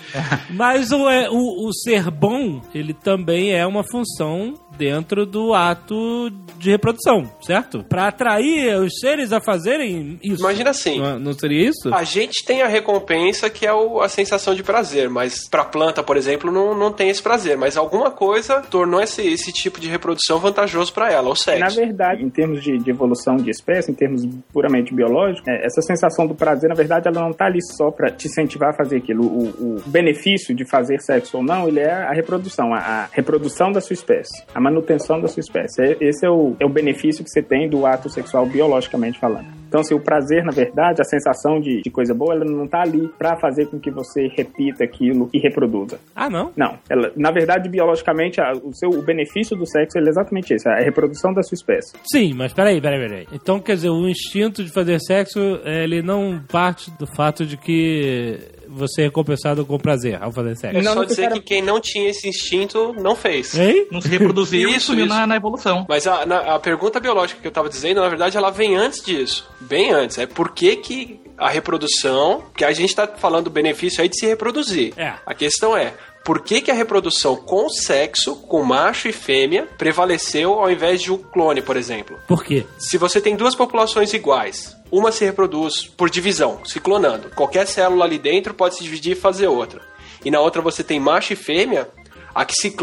Speaker 1: Mas o, é, o, o ser bom, ele também é uma função dentro do ato de reprodução, certo? Pra atrair os seres a fazerem isso.
Speaker 2: Imagina assim.
Speaker 1: Não, não seria isso?
Speaker 2: A gente tem a recompensa que é o- a sensação de prazer, mas pra planta, por exemplo, não, não tem esse prazer. Mas alguma coisa tornou esse, esse tipo de reprodução vantajoso pra ela, o sexo.
Speaker 3: Na verdade, em termos de, de evolução de espécie, em termos puramente biológicos, é, essa sensação do prazer, na verdade, ela não está ali só para te incentivar a fazer aquilo. O, o benefício de fazer sexo ou não, ele é a reprodução, a, a reprodução da sua espécie, a manutenção da sua espécie. É- Esse é o, é o benefício que você tem do ato sexual biologicamente falando. Então, assim, o prazer, na verdade, a sensação de, de coisa boa, ela não está ali para fazer com que você repita aquilo e reproduza.
Speaker 1: Ah, não?
Speaker 3: Não, ela, na verdade, biologicamente, a- o, seu, o benefício do sexo é exatamente esse, a reprodução da sua espécie.
Speaker 1: Sim, mas peraí, peraí, peraí. Então, quer dizer, o instinto de fazer sexo, ele não parte do fato de que você é recompensado com prazer ao fazer sexo.
Speaker 2: É
Speaker 3: Não
Speaker 2: só dizer
Speaker 3: necessariamente.
Speaker 2: que quem não tinha esse instinto não fez.
Speaker 1: Hein?
Speaker 4: Não se reproduziu e
Speaker 2: Isso,
Speaker 4: sumiu
Speaker 2: isso.
Speaker 4: na, na evolução.
Speaker 2: Mas a, na- a pergunta biológica que eu tava dizendo, na verdade, ela vem antes disso. Bem antes. É por que, que a reprodução. Que a gente tá falando do benefício aí de se reproduzir.
Speaker 1: É.
Speaker 2: A questão é. Por que, que a reprodução com sexo, com macho e fêmea, prevaleceu ao invés de um clone, por exemplo?
Speaker 1: Por quê?
Speaker 2: Se você tem duas populações iguais, uma se reproduz por divisão, se clonando. Qualquer célula ali dentro pode se dividir e fazer outra. E na outra você tem macho e fêmea. A que se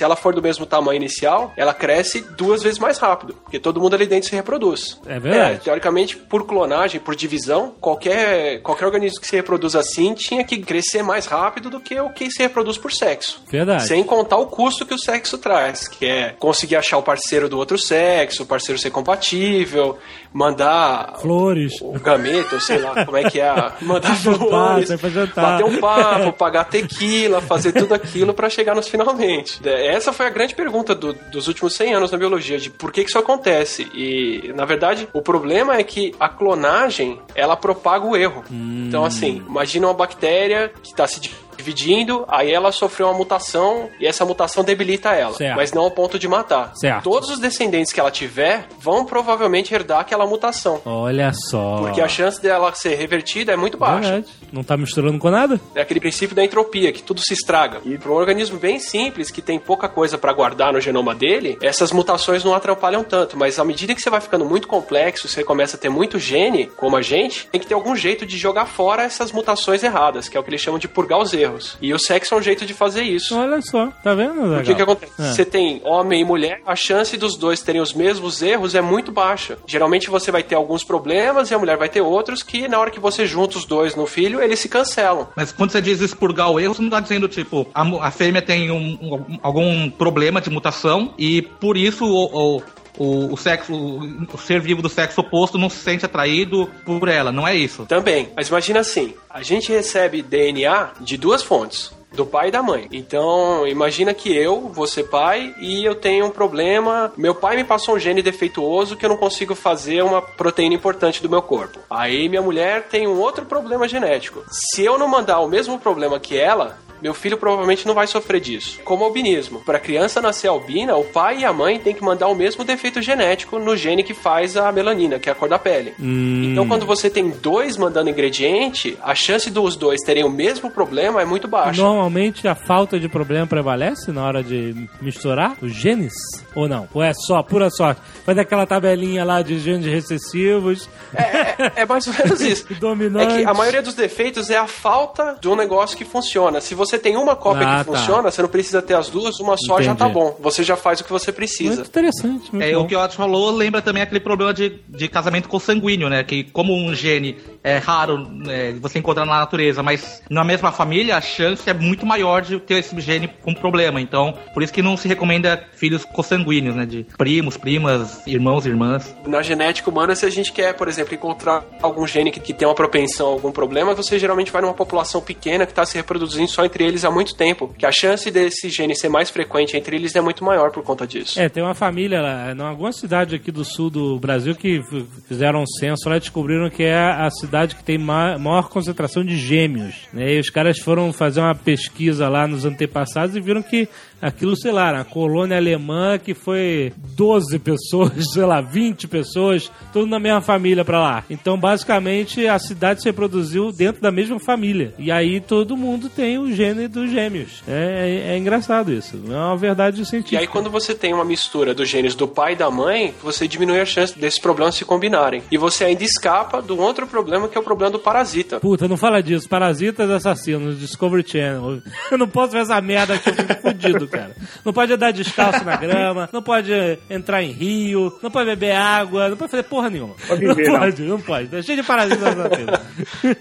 Speaker 2: ela for do mesmo tamanho inicial, ela cresce duas vezes mais rápido, porque todo mundo ali dentro se reproduz.
Speaker 1: É verdade.
Speaker 2: teoricamente, por clonagem, por divisão, qualquer, qualquer organismo que se reproduz assim tinha que crescer mais rápido do que o que se reproduz por sexo.
Speaker 1: Verdade.
Speaker 2: Sem contar o custo que o sexo traz, que é conseguir achar o parceiro do outro sexo, o parceiro ser compatível, mandar
Speaker 1: Flores.
Speaker 2: o gameta, ou sei lá como é que é, mandar flores,
Speaker 1: jantar.
Speaker 2: bater um papo, pagar tequila, fazer tudo aquilo pra chegar nos finalmente. Essa foi a grande pergunta do- dos últimos 100 anos na biologia, de por que que isso acontece. E, na verdade, o problema é que a clonagem, ela propaga o erro. Então, assim, imagina uma bactéria que está se dividindo, aí ela sofreu uma mutação e essa mutação debilita ela,
Speaker 1: Certo.
Speaker 2: mas não ao ponto de matar.
Speaker 1: Certo.
Speaker 2: Todos os descendentes que ela tiver vão provavelmente herdar aquela mutação.
Speaker 1: Olha só.
Speaker 2: Porque a chance dela ser revertida é muito baixa.
Speaker 1: Verdade. Não tá misturando com nada?
Speaker 2: É aquele princípio da entropia, que tudo se estraga. E para um organismo bem simples, que tem pouca coisa para guardar no genoma dele, essas mutações não atrapalham tanto. Mas à medida que você vai ficando muito complexo, você começa a ter muito gene, como a gente, tem que ter algum jeito de jogar fora essas mutações erradas, que é o que eles chamam de purgar os erros. Erros. E o sexo é um jeito de fazer isso.
Speaker 1: Olha só, tá vendo?
Speaker 2: O que, que acontece?
Speaker 1: É.
Speaker 2: Você tem homem e mulher, a chance dos dois terem os mesmos erros é muito baixa. Geralmente você vai ter alguns problemas e a mulher vai ter outros que, na hora que você junta os dois no filho, eles se cancelam.
Speaker 4: Mas quando você diz expurgar o erro, você não tá dizendo, tipo, a, a fêmea tem um- um- algum problema de mutação e por isso o, o, o, o sexo, o, ser vivo do sexo oposto não se sente atraído por ela, não é isso?
Speaker 2: Também. Mas imagina assim: a gente recebe DNA de duas fontes. Do pai e da mãe. Então, imagina que eu vou ser pai e eu tenho um problema. Meu pai me passou um gene defeituoso que eu não consigo fazer uma proteína importante do meu corpo. Aí minha mulher tem um outro problema genético. Se eu não mandar o mesmo problema que ela, meu filho provavelmente não vai sofrer disso. Como albinismo. Para a criança nascer albina, o pai e a mãe têm que mandar o mesmo defeito genético no gene que faz a melanina, que é a cor da pele. Então, quando você tem dois mandando ingrediente, a chance dos dois terem o mesmo problema é muito baixa.
Speaker 1: Normalmente a falta de problema prevalece na hora de misturar os genes? Ou não? Ou é só, pura sorte? Faz aquela tabelinha lá de genes recessivos,
Speaker 2: É, é mais ou menos isso. É
Speaker 1: dominantes.
Speaker 2: que a maioria dos defeitos é a falta de um negócio que funciona. Se você tem uma cópia
Speaker 1: Ah,
Speaker 2: que
Speaker 1: tá.
Speaker 2: funciona, você não precisa ter as duas, uma só já tá
Speaker 1: Entendi.
Speaker 2: bom. Você já faz o que você precisa.
Speaker 1: Muito interessante, muito
Speaker 4: É,
Speaker 1: bom.
Speaker 4: o que o Otto falou lembra também aquele problema de, de casamento consanguíneo, né? Que como um gene é raro é, você encontrar na natureza, mas na mesma família, a chance é muito maior de ter esse gene com problema. Então, por isso que não se recomenda filhos consanguíneos, né? De primos, primas, irmãos, irmãs.
Speaker 2: Na genética humana, se a gente quer, por exemplo, encontrar algum gene que, que tem uma propensão a algum problema, você geralmente vai numa população pequena que está se reproduzindo só entre eles há muito tempo. Que a chance desse gene ser mais frequente entre eles é muito maior por conta disso.
Speaker 1: É, tem uma família lá, em alguma cidade aqui do sul do Brasil que fizeram um censo lá e descobriram que é a cidade que tem ma- maior concentração de gêmeos. Né? E os caras foram fazer uma pesquisa lá nos antepassados e viram que aquilo, sei lá, uma colônia alemã que foi 12 pessoas, sei lá, 20 pessoas, tudo na mesma família pra lá. Então, basicamente, a cidade se reproduziu dentro da mesma família. E aí todo mundo tem o gene dos gêmeos. É, é- é engraçado isso. É uma verdade científica.
Speaker 2: E aí, quando você tem uma mistura dos genes do pai e da mãe, você diminui a chance desses problemas se combinarem. E você ainda escapa de um outro problema, que é o problema do parasita.
Speaker 1: Puta, não fala disso. Parasitas assassinos, Discovery Channel. Eu não posso ver essa merda aqui, eu fico fudido, cara. Não pode andar descalço na grama, não pode entrar em rio, não pode beber água, não pode fazer porra nenhuma.
Speaker 3: Pode viver,
Speaker 1: não
Speaker 3: não.
Speaker 1: pode, não pode. Tá cheio de parasitas assassinos.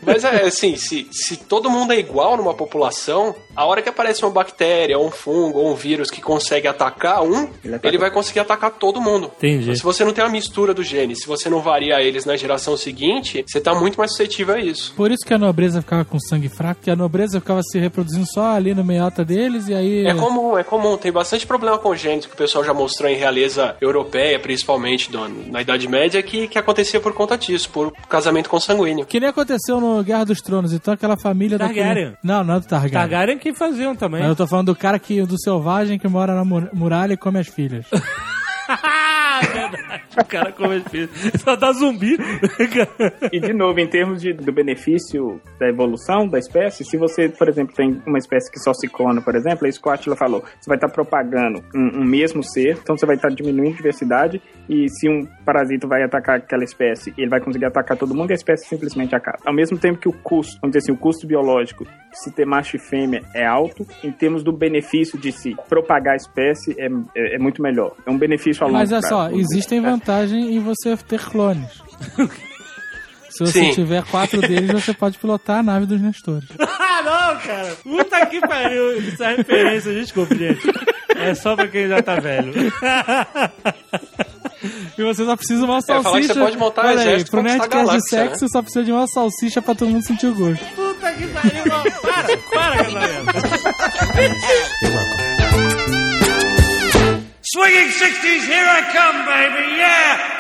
Speaker 2: Mas é assim, se, se todo mundo é igual numa população, a hora que aparece uma bactéria, ou um fungo, ou um vírus que consegue atacar um,
Speaker 3: Ele
Speaker 2: ele, vai conseguir atacar todo mundo.
Speaker 1: Entendi.
Speaker 2: Mas se você não tem uma mistura do gene, se você não varia eles na geração seguinte, você tá muito mais suscetível a isso.
Speaker 5: Por isso que a nobreza ficava com sangue fraco, que a nobreza ficava se reproduzindo só ali no meiota deles, e aí.
Speaker 2: É comum, é comum. Tem bastante problema congênito que o pessoal já mostrou em realeza europeia, principalmente do- na Idade Média, que, que acontecia por conta disso, por casamento consanguíneo.
Speaker 5: Que nem aconteceu no Guerra dos Tronos, então aquela família
Speaker 1: Targaryen.
Speaker 5: daquele... Não, não é do Targaryen.
Speaker 1: Targaryen que faziam também.
Speaker 5: Mas eu tô falando do cara que, do selvagem que mora na mur- muralha e come as filhas.
Speaker 1: Ah, verdade. O cara come. Só dá zumbi.
Speaker 3: E de novo, em termos de, do benefício da evolução da espécie, se você, por exemplo, tem uma espécie que só se clona, por exemplo, é isso que o Attila falou, você vai estar propagando um, um mesmo ser, então você vai estar diminuindo a diversidade, e se um parasita vai atacar aquela espécie, ele vai conseguir atacar todo mundo e a espécie simplesmente acaba. Ao mesmo tempo que o custo, vamos dizer assim, o custo biológico de se ter macho e fêmea é alto, em termos do benefício de se propagar a espécie é, é, é muito melhor. É um benefício a longo
Speaker 5: Mas é
Speaker 3: prazo,
Speaker 5: só, existem vantagens em você ter clones. Se você
Speaker 2: Sim.
Speaker 5: tiver quatro deles, você pode pilotar a nave dos Nestores.
Speaker 1: ah, não, cara. Puta que pariu. Isso é referência, desculpa, gente. É só pra quem já tá velho.
Speaker 5: E você só precisa de uma
Speaker 2: falar que
Speaker 5: salsicha.
Speaker 2: você pode montar um
Speaker 5: Olha aí,
Speaker 2: exército
Speaker 5: pro Nerdcast de sexo, você só precisa de uma salsicha pra todo mundo sentir o gosto.
Speaker 1: Puta que pariu. não. Para, para, galera.
Speaker 8: Swinging 60s, here I come, baby, yeah!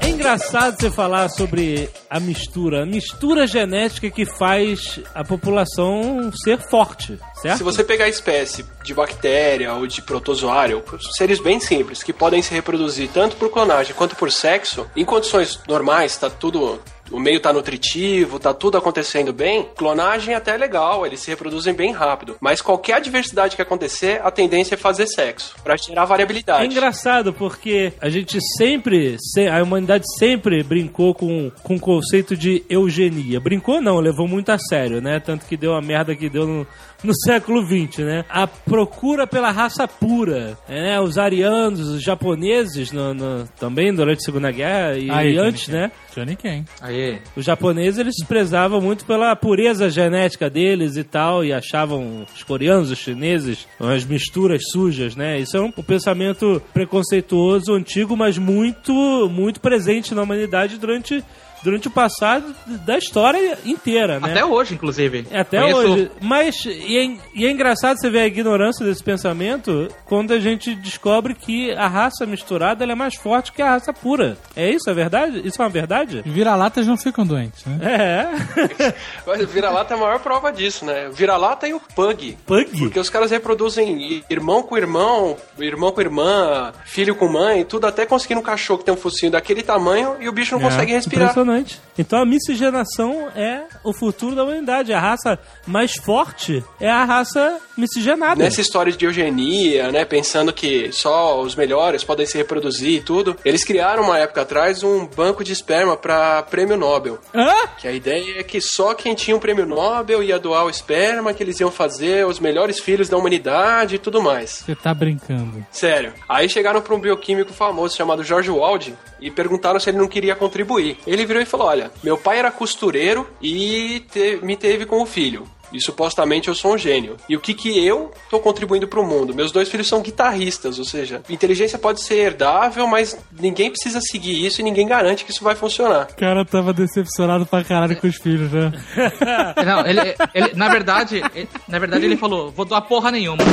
Speaker 1: É engraçado você falar sobre a mistura. A mistura genética que faz a população ser forte, certo?
Speaker 2: Se você pegar a espécie de bactéria ou de protozoário, seres bem simples, que podem se reproduzir tanto por clonagem quanto por sexo, em condições normais, tá tudo o meio tá nutritivo, tá tudo acontecendo bem, clonagem até é legal, eles se reproduzem bem rápido. Mas qualquer adversidade que acontecer, a tendência é fazer sexo, pra gerar
Speaker 1: É
Speaker 2: variabilidade.
Speaker 1: engraçado porque a gente sempre, se- a humanidade sempre brincou com, com o conceito de eugenia. Brincou não, levou muito a sério, né? Tanto que deu a merda que deu no, no século XX, né? A procura pela raça pura, né? Os arianos, os japoneses, no- no- também durante a Segunda Guerra e,
Speaker 5: Aí,
Speaker 1: e
Speaker 5: Johnny
Speaker 1: antes,
Speaker 5: Ken.
Speaker 1: né?
Speaker 5: Johnny Ken.
Speaker 4: Aí.
Speaker 1: Os japoneses, eles se prezavam muito pela pureza genética deles e tal, e achavam os coreanos, os chineses, umas misturas sujas, né? Isso é um, um pensamento preconceituoso, antigo, mas muito, muito presente na humanidade durante, durante o passado da história inteira, né?
Speaker 4: Até hoje, inclusive.
Speaker 1: Até
Speaker 4: Conheço-
Speaker 1: hoje. Mas, e é, e é engraçado você ver a ignorância desse pensamento quando a gente descobre que a raça misturada ela é mais forte que a raça pura. É isso? É verdade? Isso é uma verdade?
Speaker 5: Vira-latas não ficam doentes, né?
Speaker 1: É.
Speaker 2: Vira-lata é a maior prova disso, né? Vira-lata e o pug.
Speaker 1: Pug?
Speaker 2: Porque os caras reproduzem irmão com irmão, irmão com irmã, filho com mãe, tudo até conseguir um cachorro que tem um focinho daquele tamanho e o bicho não
Speaker 5: É,
Speaker 2: consegue respirar.
Speaker 1: Impressionante. Então a miscigenação é o futuro da humanidade. A raça mais forte é a raça miscigenada.
Speaker 2: Nessa história de eugenia, né, pensando que só os melhores podem se reproduzir e tudo, eles criaram uma época atrás um banco de esperma para prêmio Nobel.
Speaker 1: Hã?
Speaker 2: Que a ideia é que só quem tinha um prêmio Nobel ia doar o esperma, que eles iam fazer os melhores filhos da humanidade e tudo mais.
Speaker 5: Você tá brincando.
Speaker 2: Sério. Aí chegaram para um bioquímico famoso chamado George Wald e perguntaram se ele não queria contribuir. Ele virou e falou: Olha, meu pai era costureiro e te- me teve como filho. E supostamente eu sou um gênio. E o que que eu tô contribuindo pro mundo? Meus dois filhos são guitarristas, ou seja, inteligência pode ser herdável, mas ninguém precisa seguir isso e ninguém garante que isso vai funcionar.
Speaker 5: O cara tava decepcionado pra caralho com os filhos, né?
Speaker 4: Não, ele, ele- na verdade, ele- na verdade ele falou, vou doar porra nenhuma.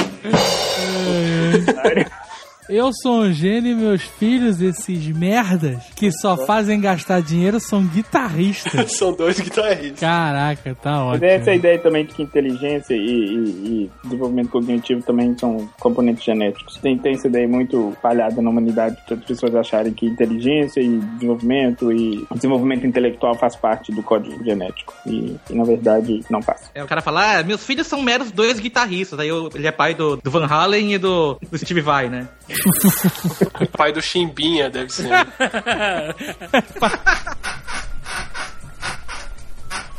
Speaker 5: Eu sou um gênio e meus filhos, esses merdas, que só fazem gastar dinheiro, são guitarristas.
Speaker 2: são dois guitarristas.
Speaker 5: Caraca, tá ótimo.
Speaker 3: é essa ideia também de que inteligência e, e- e desenvolvimento cognitivo também são componentes genéticos. Tem, tem essa ideia muito falhada na humanidade de as pessoas acharem que inteligência e desenvolvimento e desenvolvimento intelectual faz parte do código genético. E, e, na verdade não faz.
Speaker 4: Aí o cara fala, ah, meus filhos são meros dois guitarristas. Aí eu- ele é pai do, do Van Halen e do, do Steve Vai, né?
Speaker 2: O pai do Chimbinha deve ser.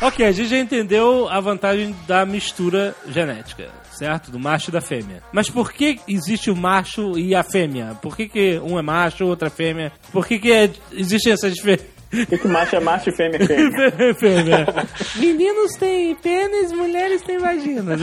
Speaker 1: Ok, a gente já entendeu a vantagem da mistura genética, certo? Do macho e da fêmea. Mas por que existe o macho e a fêmea? Por que, que um é macho, outro é fêmea? Por que, que é- existem essas diferenças?
Speaker 3: Por que, que macho é macho e fêmea é fêmea?
Speaker 1: fêmea. Meninos têm pênis, mulheres têm vaginas.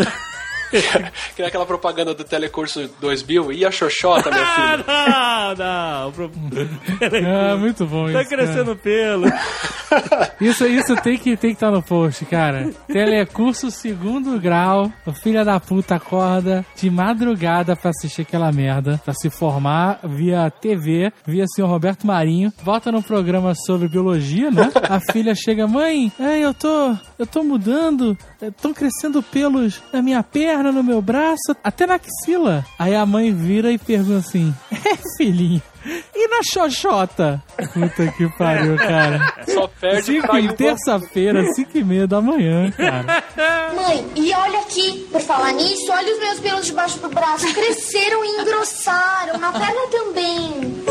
Speaker 2: Que é aquela propaganda do Telecurso 2000. E a Xoxota, minha filha?
Speaker 1: Ah, não, não.
Speaker 5: Ah, muito bom
Speaker 1: Tá
Speaker 5: isso.
Speaker 1: crescendo pelo.
Speaker 5: cara. Isso, isso tem que tem que estar no post, cara. Telecurso segundo grau. O filho da puta acorda de madrugada pra assistir aquela merda, pra se formar via TV, via senhor Roberto Marinho. Volta num programa sobre biologia, né? A filha chega, mãe, ai, eu tô, eu tô mudando, estão crescendo pelos na minha perna, no meu braço, até na axila. Aí a mãe vira e pergunta assim: É, filhinho, e na xoxota? Puta que pariu, cara.
Speaker 2: Só perde
Speaker 5: Cinco em terça-feira, 5 e meia da manhã, cara.
Speaker 9: Mãe, e olha aqui, por falar nisso, olha os meus pelos debaixo do braço. Cresceram e engrossaram, na perna também.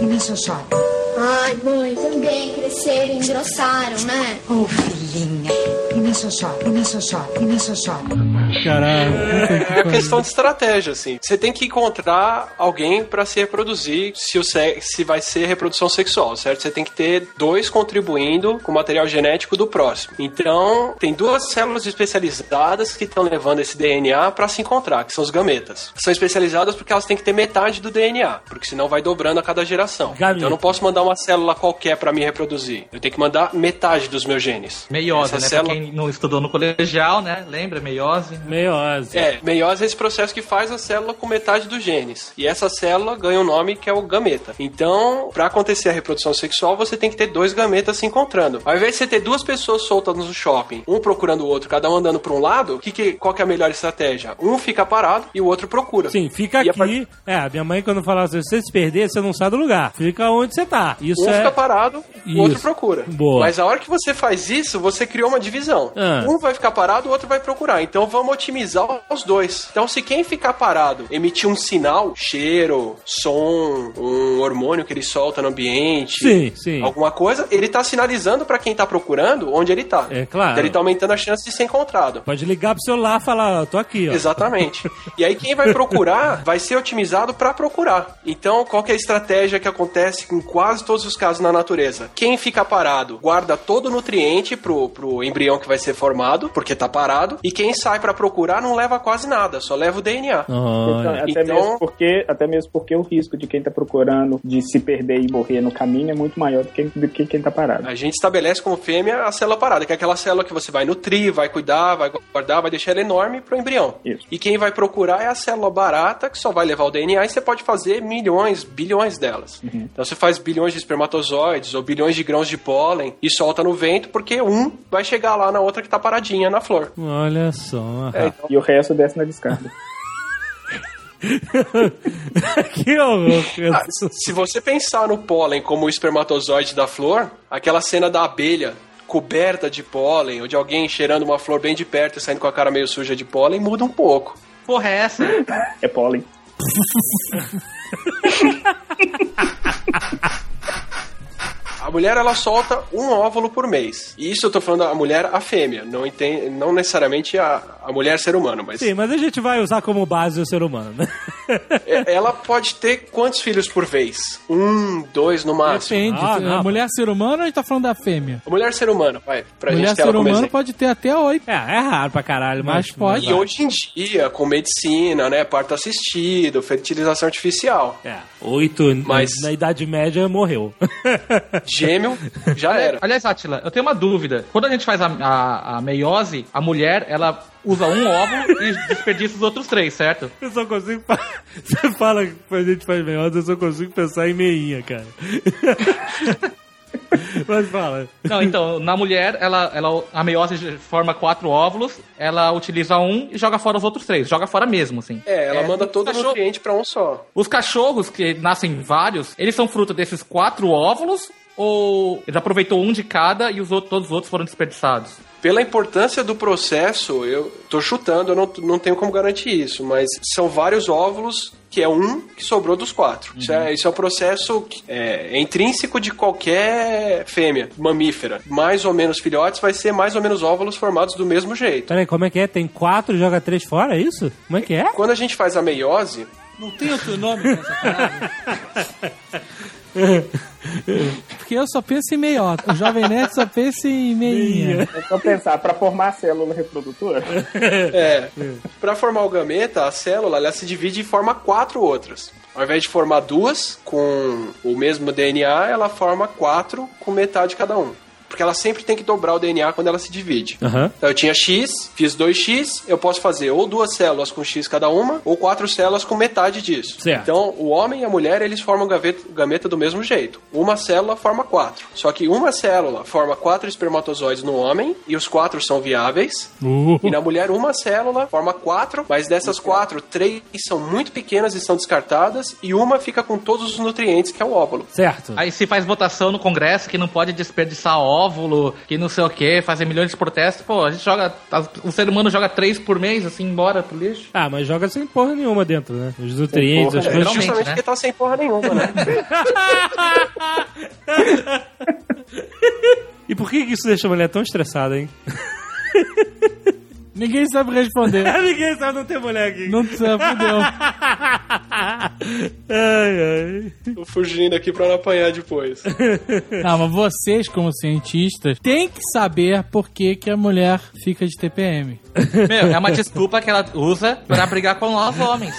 Speaker 7: E na xoxota?
Speaker 9: Ai, mãe, também cresceram e engrossaram, né?
Speaker 7: Ô, filhinha. E na xoxota? E na xoxota? E na xoxota?
Speaker 5: Caralho,
Speaker 2: É
Speaker 5: pariu.
Speaker 2: questão de estratégia, assim. Você tem que encontrar alguém pra se reproduzir se, o se, se vai ser reprodução sexual, certo? Você tem que ter dois contribuindo com o material genético do próximo. Então, tem duas células especializadas que estão levando esse DNA pra se encontrar, que são os gametas. São especializadas porque elas têm que ter metade do DNA, porque senão vai dobrando a cada geração.
Speaker 1: Gameta.
Speaker 2: Então, eu não posso mandar uma célula qualquer pra me reproduzir. Eu tenho que mandar metade dos meus genes.
Speaker 4: Meiose,
Speaker 2: Essa
Speaker 4: né?
Speaker 2: célula-
Speaker 4: Pra quem não não estudou no colegial, né? Lembra? Meiose.
Speaker 1: Meiose.
Speaker 2: É, meiose é esse processo que faz a célula com metade dos genes. E essa célula ganha um nome que é o gameta. Então, pra acontecer a reprodução sexual, você tem que ter dois gametas se encontrando. Ao invés de você ter duas pessoas soltas no shopping, um procurando o outro, cada um andando pra um lado, que que, qual que é a melhor estratégia? Um fica parado e o outro procura.
Speaker 1: Sim, fica
Speaker 2: E a
Speaker 1: aqui. É, a minha mãe quando falava assim, se você se perder, você não sai do lugar. Fica onde você tá. Isso
Speaker 2: Um
Speaker 1: é...
Speaker 2: fica parado,
Speaker 1: Isso.
Speaker 2: o outro procura.
Speaker 1: Boa.
Speaker 2: Mas a hora que você faz isso, você criou uma divisão.
Speaker 1: Ah.
Speaker 2: Um vai ficar parado, o outro vai procurar. Então vamos otimizar os dois. Então se quem ficar parado emitir um sinal, cheiro, som, um hormônio que ele solta no ambiente,
Speaker 1: Sim, sim.
Speaker 2: alguma coisa, ele tá sinalizando pra quem tá procurando onde ele tá.
Speaker 1: É claro.
Speaker 2: Então ele tá aumentando a chance de ser encontrado.
Speaker 1: Pode ligar pro celular e falar, tô aqui, ó.
Speaker 2: Exatamente. E aí quem vai procurar vai ser otimizado para procurar. Então, qual que é a estratégia que acontece em quase todos os casos na natureza? Quem fica parado guarda todo o nutriente pro, pro embrião que vai ser formado, porque tá parado, e quem sai para procurar não leva quase nada, só leva o DNA.
Speaker 3: Então,
Speaker 1: Olha.
Speaker 3: até,
Speaker 2: Então-
Speaker 3: mesmo porque, até mesmo porque o risco de quem tá procurando de se perder e morrer no caminho é muito maior do que, do que quem tá parado.
Speaker 2: A gente estabelece como fêmea a célula parada, que é aquela célula que você vai nutrir, vai cuidar, vai guardar, vai deixar ela enorme pro embrião.
Speaker 3: Isso.
Speaker 2: E quem vai procurar é a célula barata, que só vai levar o DNA, e você pode fazer milhões, bilhões delas. Então você faz bilhões de espermatozoides ou bilhões de grãos de pólen e solta no vento, porque um vai chegar lá na outra que tá paradinha na flor.
Speaker 1: Olha só.
Speaker 2: É, então,
Speaker 3: E o resto desce na descarga.
Speaker 1: que horror.
Speaker 2: ah, se você pensar no pólen como o espermatozoide da flor, aquela cena da abelha coberta de pólen, ou de alguém cheirando uma flor bem de perto e saindo com a cara meio suja de pólen, muda um pouco.
Speaker 4: Porra, é essa?
Speaker 3: É pólen.
Speaker 2: A mulher ela solta um óvulo por mês. E isso eu tô falando a mulher, a fêmea, não, entende, não necessariamente a, a mulher ser humano, mas
Speaker 1: Sim, mas a gente vai usar como base o ser humano, né?
Speaker 2: é- ela pode ter quantos filhos por vez? Um, dois no máximo.
Speaker 5: Depende.
Speaker 1: Ah, não.
Speaker 5: mulher ser humano ou a gente tá falando da fêmea?
Speaker 2: A mulher ser humano, vai, pra
Speaker 5: mulher
Speaker 2: gente ter
Speaker 5: ser humano pode ter até oito.
Speaker 1: É, é raro pra caralho, mas,
Speaker 5: Mas pode.
Speaker 2: E hoje em dia, com medicina, né, parto assistido, fertilização artificial,
Speaker 1: É, oito
Speaker 2: Mas-
Speaker 1: na Idade Média morreu.
Speaker 2: gêmeo, já era.
Speaker 4: Aliás, Atila, eu tenho uma dúvida. Quando a gente faz a, a, a meiose, a mulher, ela usa um óvulo e desperdiça os outros três, certo?
Speaker 1: Eu só consigo. Você fala que a gente faz meiose, eu só consigo pensar em meinha, cara. Mas fala.
Speaker 4: Não, então, na mulher, ela, ela, a meiose forma quatro óvulos, ela utiliza um e joga fora os outros três. Joga fora mesmo, assim.
Speaker 2: É, ela manda
Speaker 4: os
Speaker 2: todo o
Speaker 4: cachorro-
Speaker 2: nutriente pra um só.
Speaker 4: Os cachorros, que nascem vários, eles são fruto desses quatro óvulos ou ele aproveitou um de cada e os outros, todos os outros foram desperdiçados?
Speaker 2: Pela importância do processo, eu tô chutando, eu não, não tenho como garantir isso, mas são vários óvulos que é um que sobrou dos quatro. Isso, é, isso é um processo que é, é intrínseco de qualquer fêmea mamífera. Mais ou menos filhotes vai ser mais ou menos óvulos formados do mesmo jeito.
Speaker 1: Peraí, como é que é? Tem quatro e joga três fora, é isso? Como é que é?
Speaker 2: Quando a gente faz a meiose,
Speaker 5: Não tem outro nome pra essa parada? Porque eu só penso em meiota. O Jovem Nerd só pensa em meinha.
Speaker 3: É só pensar, pra formar a célula reprodutora,
Speaker 2: é, para formar o gameta, a célula ela se divide e forma quatro outras. Ao invés de formar duas com o mesmo DNA, ela forma quatro com metade cada um. Porque ela sempre tem que dobrar o DNA quando ela se divide.
Speaker 1: Aham.
Speaker 2: Então eu tinha X, fiz 2X, eu posso fazer ou duas células com X cada uma, ou quatro células com metade disso.
Speaker 1: Certo.
Speaker 2: Então o homem e a mulher, eles formam gaveta, gameta do mesmo jeito. Uma célula forma quatro. Só que uma célula forma quatro espermatozoides no homem, e os quatro são viáveis.
Speaker 1: Uh,
Speaker 2: E na mulher, uma célula forma quatro, mas dessas quatro, três são muito pequenas e são descartadas, e uma fica com todos os nutrientes, que é o óvulo.
Speaker 1: certo.
Speaker 4: Aí se faz votação no Congresso que não pode desperdiçar óvulo, que não sei o que, fazer milhões de protestos. Pô, a gente joga. O ser humano joga três por mês, assim, embora pro lixo.
Speaker 1: Ah, mas joga sem porra nenhuma dentro, né? Os nutrientes, as
Speaker 2: É,
Speaker 1: coisas.
Speaker 2: justamente
Speaker 4: né?
Speaker 2: porque tá sem porra nenhuma, né?
Speaker 1: E por que que isso deixa a mulher tão estressada, hein?
Speaker 5: Ninguém sabe responder.
Speaker 1: Ninguém sabe não ter mulher aqui.
Speaker 5: Não sabe, fudeu.
Speaker 1: ai, ai.
Speaker 2: Tô fugindo aqui pra não apanhar depois.
Speaker 5: Não, mas vocês, como cientistas, têm que saber por que, que a mulher fica de TPM.
Speaker 4: Meu, é uma desculpa que ela usa pra brigar com nós homens.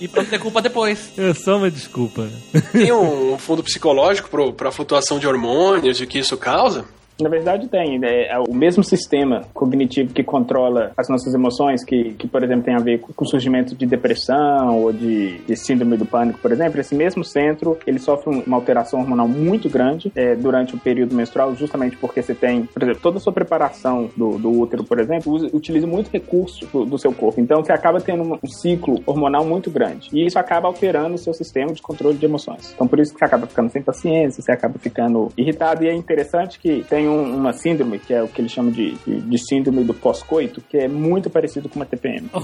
Speaker 4: E pra ter culpa depois.
Speaker 1: É só uma desculpa.
Speaker 2: Tem um fundo psicológico pro, pra flutuação de hormônios e o que isso causa.
Speaker 3: Na verdade, tem. né? É o mesmo sistema cognitivo que controla as nossas emoções, que, que por exemplo, tem a ver com o surgimento de depressão ou de, de síndrome do pânico, por exemplo. Esse mesmo centro, ele sofre um- uma alteração hormonal muito grande é, durante o período menstrual, justamente porque você tem, por exemplo, toda a sua preparação do, do útero, por exemplo, usa- utiliza muito recurso do, do seu corpo. Então, você acaba tendo um, um ciclo hormonal muito grande. E isso acaba alterando o seu sistema de controle de emoções. Então, por isso que você acaba ficando sem paciência, você acaba ficando irritado. E é interessante que tem um- uma síndrome, que é o que eles chamam de, de, de síndrome do pós-coito, que é muito parecido com uma TPM.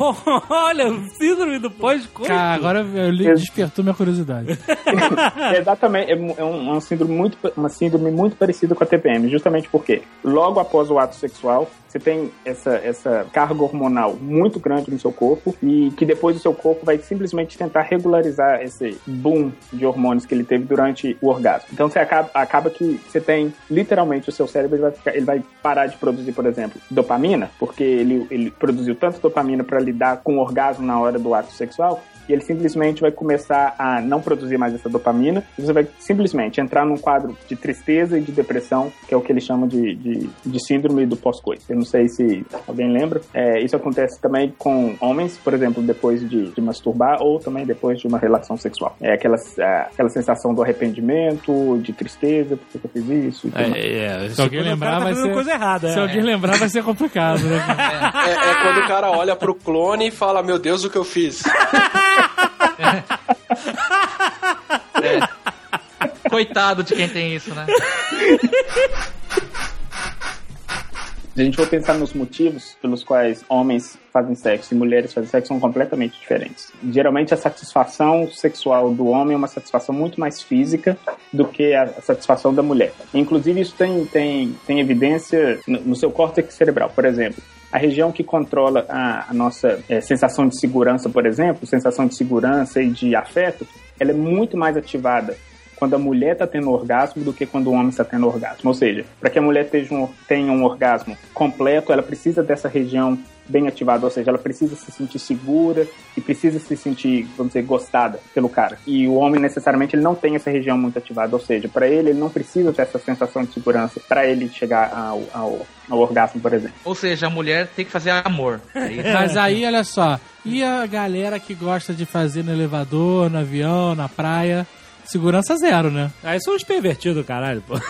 Speaker 1: Olha, síndrome do pós-coito.
Speaker 5: Cara, agora eu li, despertou minha curiosidade.
Speaker 3: É exatamente, é, é um, é um síndrome muito, uma síndrome muito parecida com a TPM, justamente porque logo após o ato sexual, você tem essa, essa carga hormonal muito grande no seu corpo e que depois o seu corpo vai simplesmente tentar regularizar esse boom de hormônios que ele teve durante o orgasmo. Então você acaba, acaba que você tem literalmente o seu cérebro ele vai, ficar- ele vai parar de produzir, por exemplo, dopamina, porque ele, ele produziu tanta dopamina para lidar com o orgasmo na hora do ato sexual e ele simplesmente vai começar a não produzir mais essa dopamina, e você vai simplesmente entrar num quadro de tristeza e de depressão, que é o que eles chamam de, de, de síndrome do pós-coito. Eu não sei se alguém lembra. É, isso acontece também com homens, por exemplo, depois de, de masturbar ou também depois de uma relação sexual. É aquela, é, aquela sensação do arrependimento, de tristeza, por que eu fiz isso? e mais.
Speaker 1: É, é,
Speaker 5: Se alguém lembrar,
Speaker 1: tá
Speaker 5: vai ser.
Speaker 1: coisa errada.
Speaker 5: Se
Speaker 1: é.
Speaker 5: alguém lembrar, vai ser complicado, né?
Speaker 2: É, é quando o cara olha pro clone e fala, meu Deus, o que eu fiz?
Speaker 4: Coitado de quem tem isso, né?
Speaker 3: Se a gente for pensar nos motivos pelos quais homens fazem sexo e mulheres fazem sexo, são completamente diferentes. Geralmente, a satisfação sexual do homem é uma satisfação muito mais física do que a satisfação da mulher. Inclusive, isso tem, tem, tem evidência no, no seu córtex cerebral. Por exemplo, a região que controla a, a nossa eh, sensação de segurança, por exemplo, sensação de segurança e de afeto, ela é muito mais ativada quando a mulher está tendo orgasmo do que quando o homem está tendo orgasmo. Ou seja, para que a mulher tenha um, tenha um orgasmo completo, ela precisa dessa região bem ativada, ou seja, ela precisa se sentir segura e precisa se sentir, vamos dizer, gostada pelo cara. E o homem necessariamente ele não tem essa região muito ativada, ou seja, para ele ele não precisa ter essa sensação de segurança para ele chegar ao, ao, ao orgasmo, por exemplo.
Speaker 4: Ou seja, a mulher tem que fazer amor. É.
Speaker 5: Mas aí, olha só. E a galera que gosta de fazer no elevador, no avião, na praia? Segurança zero, né?
Speaker 1: Aí são os pervertidos, caralho, pô.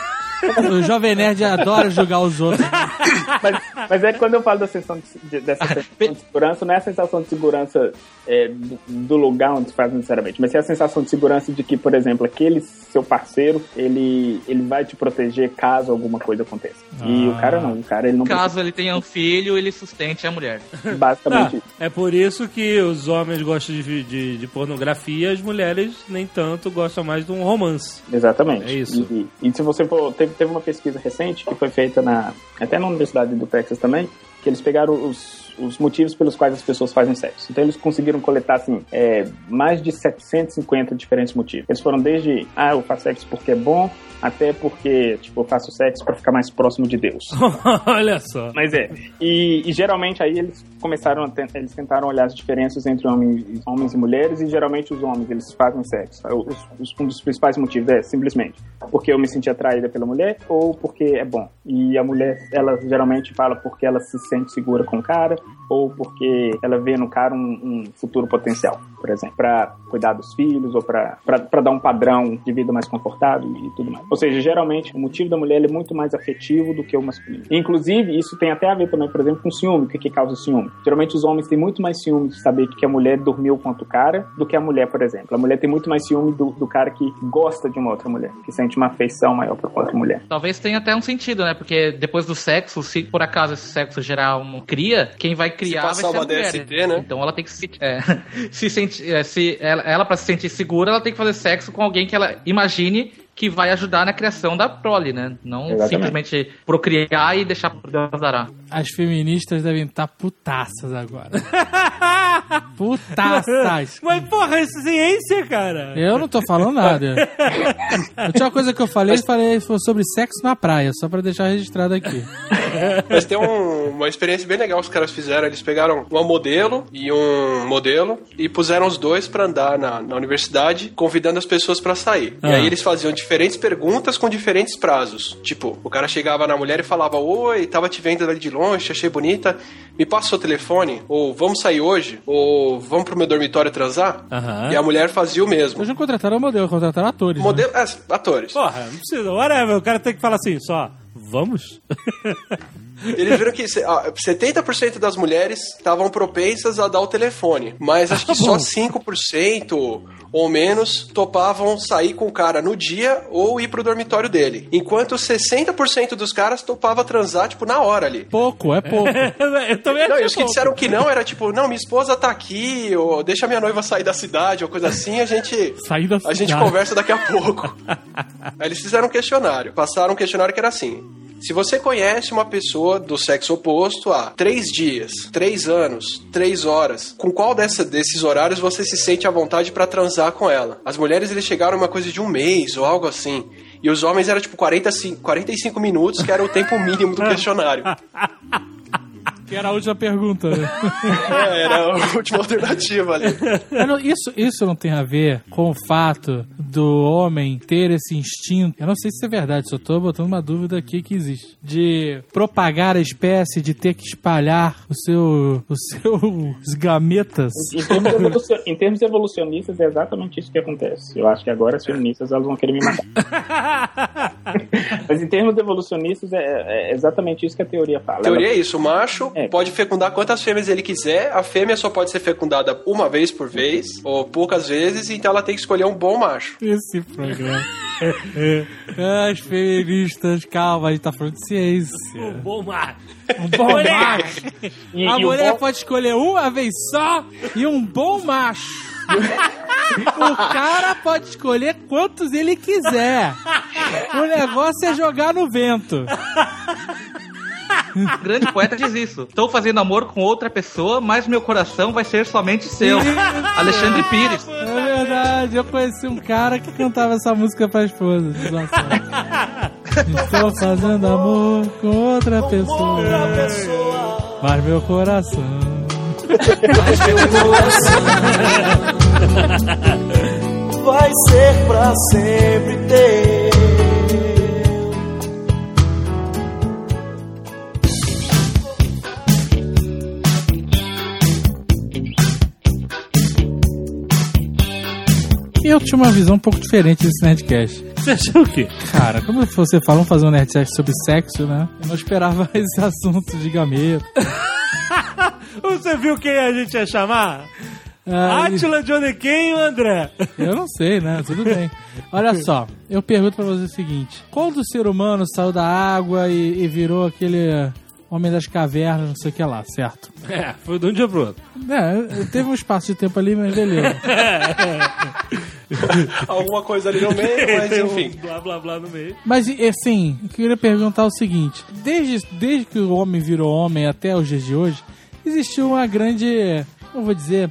Speaker 5: O Jovem Nerd adora julgar os outros.
Speaker 3: mas, mas é que quando eu falo da sensação de, de- dessa sensação de segurança, não é a sensação de segurança é, do, do lugar onde se faz necessariamente, mas é a sensação de segurança de que, por exemplo, aquele seu parceiro, ele, ele vai te proteger caso alguma coisa aconteça. E
Speaker 5: Ah.
Speaker 3: o cara não, o cara ele não
Speaker 4: Caso ele tenha um filho, ele sustente a mulher.
Speaker 3: precisa, basicamente
Speaker 1: Ah, é por isso que os homens gostam de, de, de pornografia, as mulheres nem tanto gostam mais de um romance.
Speaker 3: Exatamente.
Speaker 1: É isso.
Speaker 3: E, e se você for. Teve, teve uma pesquisa recente que foi feita na, até na Universidade do Texas também, que eles pegaram os, os motivos pelos quais as pessoas fazem sexo. Então eles conseguiram coletar assim, é, mais de 750 diferentes motivos. Eles foram desde, ah, eu faço sexo porque é bom, até porque, tipo, eu faço sexo para ficar mais próximo de Deus.
Speaker 1: Olha só.
Speaker 3: Mas é. E, e geralmente aí eles começaram a ten- eles tentaram olhar as diferenças entre homens, homens e mulheres e geralmente os homens eles fazem sexo. Os, os- um dos principais motivos é simplesmente porque eu me senti atraída pela mulher ou porque é bom. E a mulher ela geralmente fala porque ela se sente segura com o cara ou porque ela vê no cara um, um futuro potencial, por exemplo, para cuidar dos filhos ou para dar um padrão de vida mais confortável e tudo mais. Ou seja, geralmente o motivo da mulher é muito mais afetivo do que o masculino. Inclusive, isso tem até a ver também, por exemplo, com ciúme. O que, que causa ciúme? Geralmente os homens têm muito mais ciúme de saber que a mulher dormiu com outro cara do que a mulher, por exemplo. A mulher tem muito mais ciúme do, do cara que gosta de uma outra mulher, que sente uma afeição maior por outra mulher.
Speaker 4: Talvez tenha até um sentido, né? Porque depois do sexo, se por acaso esse sexo gerar cria, quem vai criar vai
Speaker 2: passar
Speaker 4: ser a mulher.
Speaker 2: DST, né?
Speaker 4: Então ela tem que se, é, se sentir, é, se ela, ela para se sentir segura, ela tem que fazer sexo com alguém que ela imagine que vai ajudar na criação da prole, né? Não
Speaker 3: Exatamente.
Speaker 4: simplesmente procriar e deixar por Deus dará.
Speaker 5: As feministas devem estar putaças agora. Putaças.
Speaker 1: Mas, porra, é ciência, cara.
Speaker 5: Eu não tô falando nada. A última coisa que eu falei, falei foi sobre sexo na praia, só pra deixar registrado aqui.
Speaker 2: Mas tem um- uma experiência bem legal que os caras fizeram. Eles pegaram uma modelo e um modelo e puseram os dois pra andar na, na universidade, convidando as pessoas pra sair. E
Speaker 1: Ah.
Speaker 2: aí eles faziam de diferentes perguntas com diferentes prazos. Tipo, o cara chegava na mulher e falava: Oi, tava te vendo ali de longe, achei bonita, me passa o seu telefone, ou vamos sair hoje, ou vamos pro meu dormitório transar.
Speaker 1: Aham.
Speaker 2: E a mulher fazia o mesmo.
Speaker 5: Hoje não contrataram modelo, contrataram atores. né?
Speaker 2: Modelo, é, atores.
Speaker 1: Porra, não precisa. Whatever, o cara tem que falar assim, só. Vamos?
Speaker 2: Eles viram que se- ah, 70% das mulheres estavam propensas a dar o telefone, mas acho que só 5% ou menos topavam sair com o cara no dia ou ir pro dormitório dele. Enquanto 60% dos caras topava transar, tipo, na hora ali.
Speaker 5: Pouco, é pouco.
Speaker 1: Eu também
Speaker 2: Não,
Speaker 1: achei
Speaker 2: e os que
Speaker 1: pouco.
Speaker 2: disseram que não era tipo, não, minha esposa tá aqui, ou deixa minha noiva sair da cidade, ou coisa assim, a gente.
Speaker 5: Sair da
Speaker 2: A gente
Speaker 5: cidade.
Speaker 2: conversa daqui a pouco. Aí eles fizeram um questionário. Passaram um questionário que era assim. Se você conhece uma pessoa do sexo oposto há três dias, três anos, três horas, com qual dessa- desses horários você se sente à vontade pra transar com ela? As mulheres eles chegaram uma coisa de um mês ou algo assim. E os homens era tipo 45, 45 minutos, que era o tempo mínimo do questionário.
Speaker 5: Que era a última pergunta. né?
Speaker 2: É, era a última alternativa ali.
Speaker 5: Mas não, isso, isso não tem a ver com o fato do homem ter esse instinto. Eu não sei se é verdade, só tô botando uma dúvida aqui que existe. De propagar a espécie, de ter que espalhar o seu, os seus gametas.
Speaker 3: Em termos, em termos evolucionistas, é exatamente isso que acontece. Eu acho que agora as feministas elas vão querer me matar. Mas em termos evolucionistas, é, é exatamente isso que a teoria fala.
Speaker 2: A teoria é isso, o macho
Speaker 3: É.
Speaker 2: pode fecundar quantas fêmeas ele quiser, a fêmea só pode ser fecundada uma vez por vez, ou poucas vezes, então ela tem que escolher um bom macho.
Speaker 5: Esse programa. As feministas, calma, a gente tá falando de ciência.
Speaker 1: Bom mar.
Speaker 5: Um bom macho.
Speaker 3: E-
Speaker 5: a
Speaker 3: e
Speaker 5: mulher
Speaker 3: bom-
Speaker 5: pode escolher uma vez só e um bom macho. o cara pode escolher quantos ele quiser. O negócio é jogar no vento.
Speaker 4: O grande poeta diz isso. Estou fazendo amor com outra pessoa, mas meu coração vai ser somente seu. Alexandre Pires.
Speaker 5: É verdade, eu conheci um cara que cantava essa música pra esposa. Estou fazendo amor com outra pessoa, mas meu coração.
Speaker 10: vai ser pra sempre teu.
Speaker 5: Eu tinha uma visão um pouco diferente desse Nerdcast.
Speaker 1: Você achou o quê?
Speaker 5: Cara, como você falou, fazer um Nerdcast sobre sexo, né? Eu não esperava esse assunto de gameta.
Speaker 1: Você viu quem a gente ia chamar?
Speaker 5: Ah,
Speaker 1: Átila, e o André.
Speaker 5: Eu não sei, né? Tudo bem. Olha só, eu pergunto pra você o seguinte: quando o ser humano saiu da água e, e virou aquele homem das cavernas, não sei o que lá, certo?
Speaker 1: É, foi de um dia pro outro.
Speaker 5: É, teve um espaço de tempo ali, mas beleza.
Speaker 2: Alguma coisa ali no meio, mas enfim.
Speaker 1: blá blá blá no meio.
Speaker 5: Mas, e, assim, eu queria perguntar o seguinte: desde, desde que o homem virou homem até os dias de hoje, existiu uma grande, como vou dizer,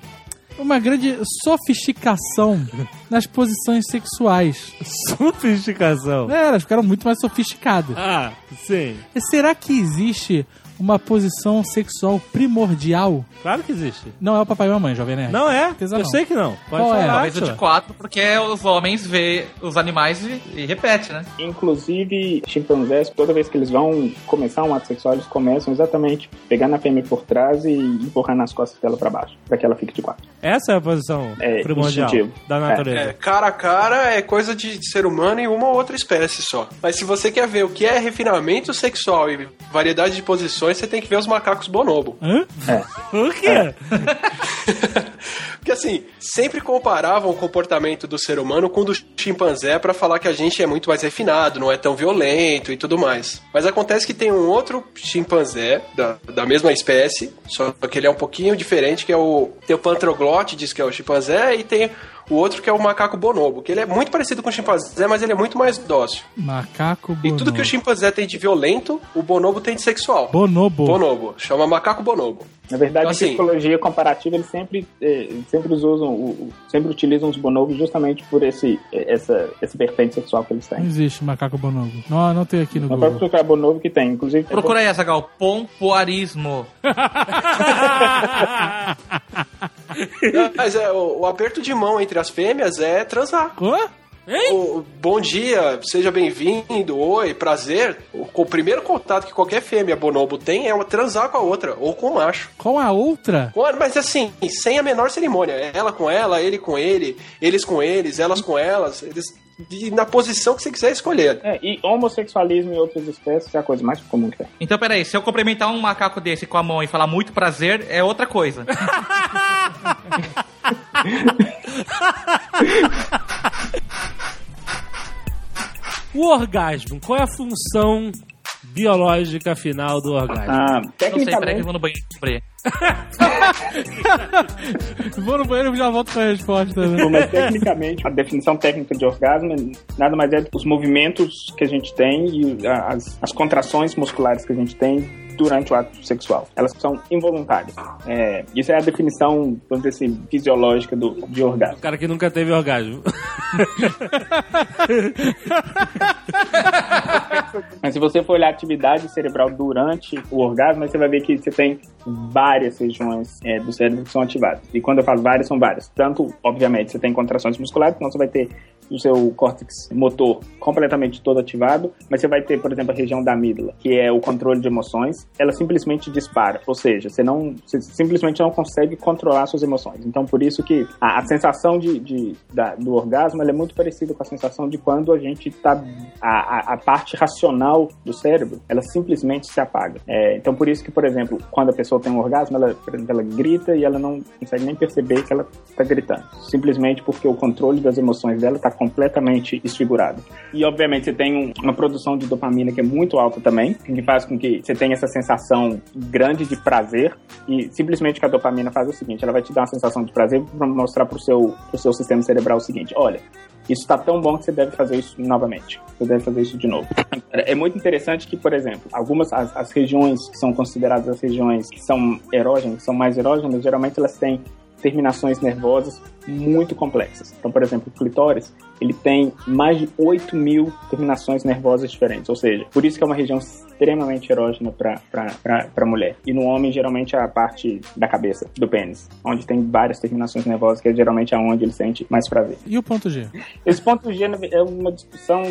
Speaker 5: uma grande sofisticação nas posições sexuais.
Speaker 1: Sofisticação.
Speaker 5: É, elas ficaram muito mais sofisticadas.
Speaker 1: Ah, sim.
Speaker 5: E Será que existe uma posição sexual primordial?
Speaker 1: Claro que existe.
Speaker 5: Não é o papai e a mamãe, Jovem Nerd.
Speaker 1: Não é?
Speaker 5: Certeza
Speaker 1: Eu
Speaker 5: não.
Speaker 1: sei que não. Pode
Speaker 5: Qual é?
Speaker 1: falar,
Speaker 4: Talvez o
Speaker 1: Átila.
Speaker 4: de quatro, porque os homens vê os animais e, e repete, né?
Speaker 3: Inclusive, chimpanzés, toda vez que eles vão começar um ato sexual, eles começam exatamente pegando a fêmea por trás e empurrando as costas dela pra baixo, pra que ela fique de quatro.
Speaker 1: Essa é a posição
Speaker 3: É,
Speaker 1: primordial
Speaker 3: instintivo.
Speaker 1: da natureza.
Speaker 2: É, cara a cara é coisa de ser humano e uma ou outra espécie só. Mas se você quer ver o que é refinamento sexual e variedade de posições, você tem que ver os macacos bonobo.
Speaker 1: Hã?
Speaker 3: É.
Speaker 1: Por quê?
Speaker 2: Porque assim, sempre comparavam o comportamento do ser humano com o do chimpanzé pra falar que a gente é muito mais refinado, não é tão violento e tudo mais. Mas acontece que tem um outro chimpanzé da, da mesma espécie, só que ele é um pouquinho diferente, que é o tem o pantroglote, que é o chimpanzé, e tem o outro que é o macaco bonobo, que ele é muito parecido com o chimpanzé, mas ele é muito mais dócil.
Speaker 5: Macaco
Speaker 2: E
Speaker 5: bonobo.
Speaker 2: tudo que o chimpanzé tem de violento, o bonobo tem de sexual.
Speaker 5: Bonobo.
Speaker 2: Bonobo, chama macaco bonobo.
Speaker 3: Na verdade,
Speaker 2: Então,
Speaker 3: em
Speaker 2: assim-
Speaker 3: psicologia comparativa, eles sempre, eh, sempre usam, sempre utilizam os bonobos justamente por esse, eh, essa, esse vertente sexual que eles
Speaker 5: Não
Speaker 3: têm.
Speaker 5: existe macaco bonobo. Não, não tem aqui no
Speaker 3: Não pode
Speaker 5: Google.
Speaker 3: procurar bonobo que tem, inclusive.
Speaker 4: Procura aí, Azagal. Pompoarismo.
Speaker 2: Mas é, o, o aperto de mão entre as fêmeas é transar.
Speaker 5: Hã?
Speaker 2: O, bom dia, seja bem-vindo, oi, prazer. O, o primeiro contato que qualquer fêmea bonobo tem é transar com a outra, ou com o macho.
Speaker 5: Com a outra?
Speaker 2: Mas assim, sem a menor cerimônia. Ela com ela, ele com ele, eles com eles, elas com elas. Eles, e na posição que você quiser escolher.
Speaker 3: É, e homossexualismo em outras espécies é a coisa mais comum que tem.
Speaker 4: Então, peraí, se eu cumprimentar um macaco desse com a mão e falar muito prazer, é outra coisa.
Speaker 1: O orgasmo, qual é a função biológica final do orgasmo?
Speaker 3: Ah,
Speaker 4: Não sei, peraí que eu
Speaker 3: tecnicamente,
Speaker 4: vou no banheiro.
Speaker 5: Vou no banheiro e já volto com a resposta. Né?
Speaker 3: mas tecnicamente, a definição técnica de orgasmo é nada mais é os movimentos que a gente tem e a- as, as contrações musculares que a gente tem durante o ato sexual. Elas são involuntárias. É, isso é a definição, vamos dizer assim, fisiológica do, de orgasmo.
Speaker 1: O cara que nunca teve orgasmo.
Speaker 3: Mas se você for olhar a atividade cerebral durante o orgasmo, você vai ver que você tem várias regiões é, do cérebro que são ativadas. E quando eu falo várias, são várias. Tanto, obviamente, você tem contrações musculares, então você vai ter o seu córtex motor completamente todo ativado, mas você vai ter, por exemplo, a região da amígdala, que é o controle de emoções, ela simplesmente dispara. Ou seja, você não você simplesmente não consegue controlar suas emoções. Então, por isso que a, a sensação de, de- da- do orgasmo é muito parecida com a sensação de quando a gente está a, a parte racional do cérebro, ela simplesmente se apaga. É, então, por isso que, por exemplo, quando a pessoa tem um orgasmo, ela, por exemplo, ela grita e ela não consegue nem perceber que ela está gritando. Simplesmente porque o controle das emoções dela está completamente desfigurado. E, obviamente, você tem um- uma produção de dopamina que é muito alta também, que faz com que você tenha essa sensação grande de prazer. E simplesmente que a dopamina faz é o seguinte: ela vai te dar uma sensação de prazer para mostrar para o seu, seu sistema cerebral o seguinte: olha, isso está tão bom que você deve fazer isso novamente. Você deve fazer isso de novo. É muito interessante que, por exemplo, algumas as, as regiões que são consideradas as regiões que são erógenas, que são mais erógenas, geralmente elas têm terminações nervosas muito complexas. Então, por exemplo, o clitóris, ele tem mais de 8 mil terminações nervosas diferentes, ou seja, por isso que é uma região extremamente erógena para a mulher. E no homem, geralmente, é a parte da cabeça, do pênis, onde tem várias terminações nervosas, que é geralmente aonde ele sente mais prazer.
Speaker 5: E o ponto G?
Speaker 3: Esse ponto G é uma discussão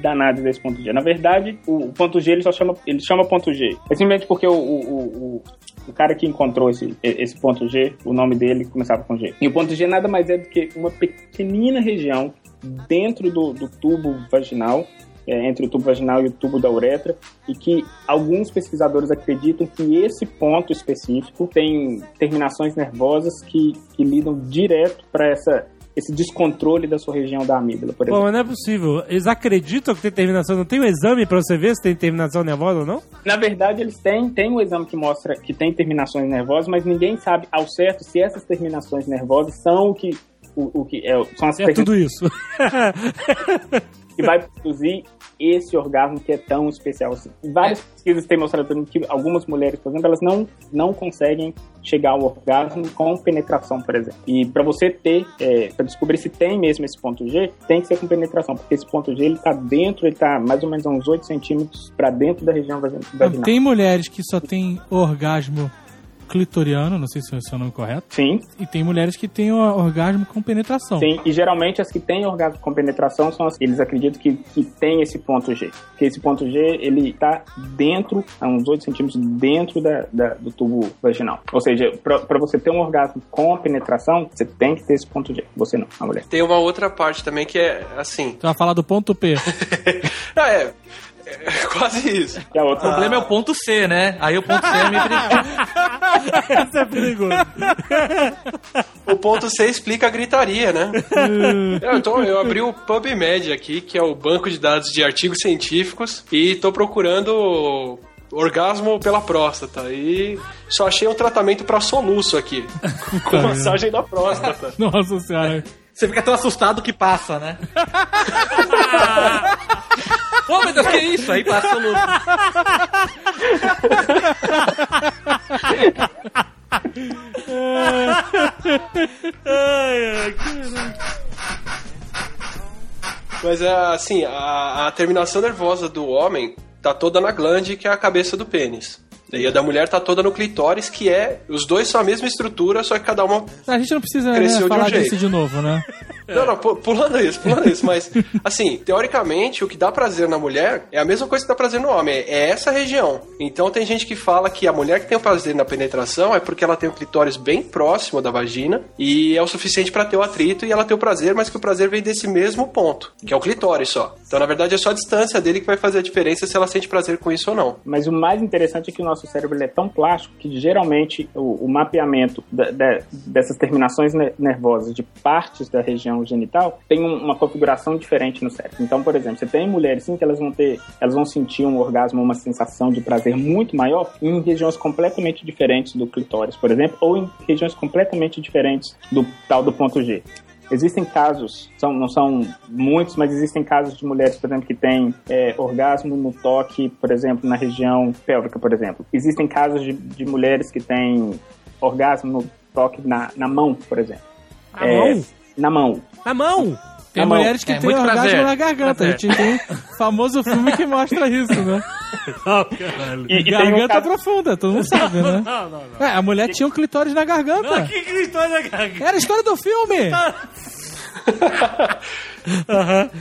Speaker 3: danada desse ponto G. Na verdade, o, ponto G ele só chama, ele chama ponto G. É simplesmente porque o, o, o, o- o cara que encontrou esse, esse ponto G, o nome dele começava com G. E o ponto G nada mais é do que uma pequenina região dentro do, do tubo vaginal, é, entre o tubo vaginal e o tubo da uretra, e que alguns pesquisadores acreditam que esse ponto específico tem terminações nervosas que, que lidam direto para essa esse descontrole da sua região da amígdala, por exemplo.
Speaker 1: mas não é possível. Eles acreditam que tem terminação. Não tem um exame pra você ver se tem terminação nervosa ou não?
Speaker 3: Na verdade, eles têm, têm um exame que mostra que tem terminações nervosas, mas ninguém sabe ao certo se essas terminações nervosas são o que o, o que é, são as
Speaker 1: É tudo isso.
Speaker 3: que vai produzir esse orgasmo que é tão especial assim. Várias pesquisas têm mostrado que algumas mulheres, por exemplo, elas não, não conseguem chegar ao orgasmo com penetração, por exemplo. E para você ter, é, para descobrir se tem mesmo esse ponto G, tem que ser com penetração, porque esse ponto G ele tá dentro, ele tá mais ou menos a uns 8 centímetros para dentro da região vagi- vaginal.
Speaker 5: Tem mulheres que só têm orgasmo clitoriano, não sei se é o nome correto.
Speaker 3: Sim,
Speaker 5: E tem mulheres que têm orgasmo com penetração.
Speaker 3: Sim, e geralmente as que têm orgasmo com penetração são as que eles acreditam que, que tem esse ponto G. Porque esse ponto G, ele tá dentro, a uns 8 centímetros dentro da, da- do tubo vaginal. Ou seja, para você ter um orgasmo com penetração, você tem que ter esse ponto G. Você não, a mulher.
Speaker 2: Tem uma outra parte também que é assim.
Speaker 5: Tu vai falar do ponto P.
Speaker 2: Ah, é quase isso.
Speaker 3: A
Speaker 4: O problema é o ponto C, né? Aí o ponto C é meio perigoso.
Speaker 1: Isso é perigoso.
Speaker 2: O ponto C explica a gritaria, né? eu, tô- eu abri o PubMed aqui, que é o banco de dados de artigos científicos, e tô procurando orgasmo pela próstata. E só achei um tratamento pra soluço aqui, com massagem da próstata.
Speaker 5: Nossa senhora.
Speaker 4: Você fica tão assustado que passa, né? Ô, meu Deus, que isso? Aí passa o luto.
Speaker 2: Mas é assim, a, a terminação nervosa do homem tá toda na glande, que é a cabeça do pênis. E a da mulher tá toda no clitóris, que é. Os dois são a mesma estrutura, só que cada uma.
Speaker 5: A gente não precisa né,
Speaker 2: um
Speaker 5: falar
Speaker 2: jeito.
Speaker 5: disso de novo, né?
Speaker 2: Não, não, pu- pulando isso, pulando isso, mas assim, teoricamente, o que dá prazer na mulher é a mesma coisa que dá prazer no homem, é essa região. Então tem gente que fala que a mulher que tem o prazer na penetração é porque ela tem o clitóris bem próximo da vagina e é o suficiente pra ter o atrito e ela ter o prazer, mas que o prazer vem desse mesmo ponto, que é o clitóris só. Então, na verdade, é só a distância dele que vai fazer a diferença se ela sente prazer com isso ou não.
Speaker 3: Mas o mais interessante é que o nosso cérebro é tão plástico que geralmente o, o mapeamento dessas terminações ne- nervosas de partes da região genital tem um- uma configuração diferente no cérebro. Então, por exemplo, você tem mulheres sim que elas vão ter, elas vão sentir um orgasmo, uma sensação de prazer muito maior em regiões completamente diferentes do clitóris, por exemplo, ou em regiões completamente diferentes do tal do ponto G. Existem casos, são, não são muitos, mas existem casos de mulheres, por exemplo, que têm é, orgasmo no toque, por exemplo, na região pélvica, por exemplo. Existem casos de, de mulheres que têm orgasmo no toque na, na mão, por exemplo.
Speaker 11: Na
Speaker 3: É,
Speaker 11: mão?
Speaker 3: Na mão.
Speaker 11: Na mão?
Speaker 5: Tem
Speaker 3: Na mão.
Speaker 5: mulheres que
Speaker 4: É,
Speaker 5: têm orgasmo
Speaker 4: prazer.
Speaker 5: na garganta. A gente tem o famoso filme que mostra isso, né?
Speaker 3: E, e um
Speaker 5: garganta
Speaker 3: caso,
Speaker 5: profunda, todo mundo sabe, né?
Speaker 11: Não, não, não.
Speaker 5: É, a mulher tinha um clitóris na garganta.
Speaker 11: Que cristão da garganta?
Speaker 5: Era a história do filme!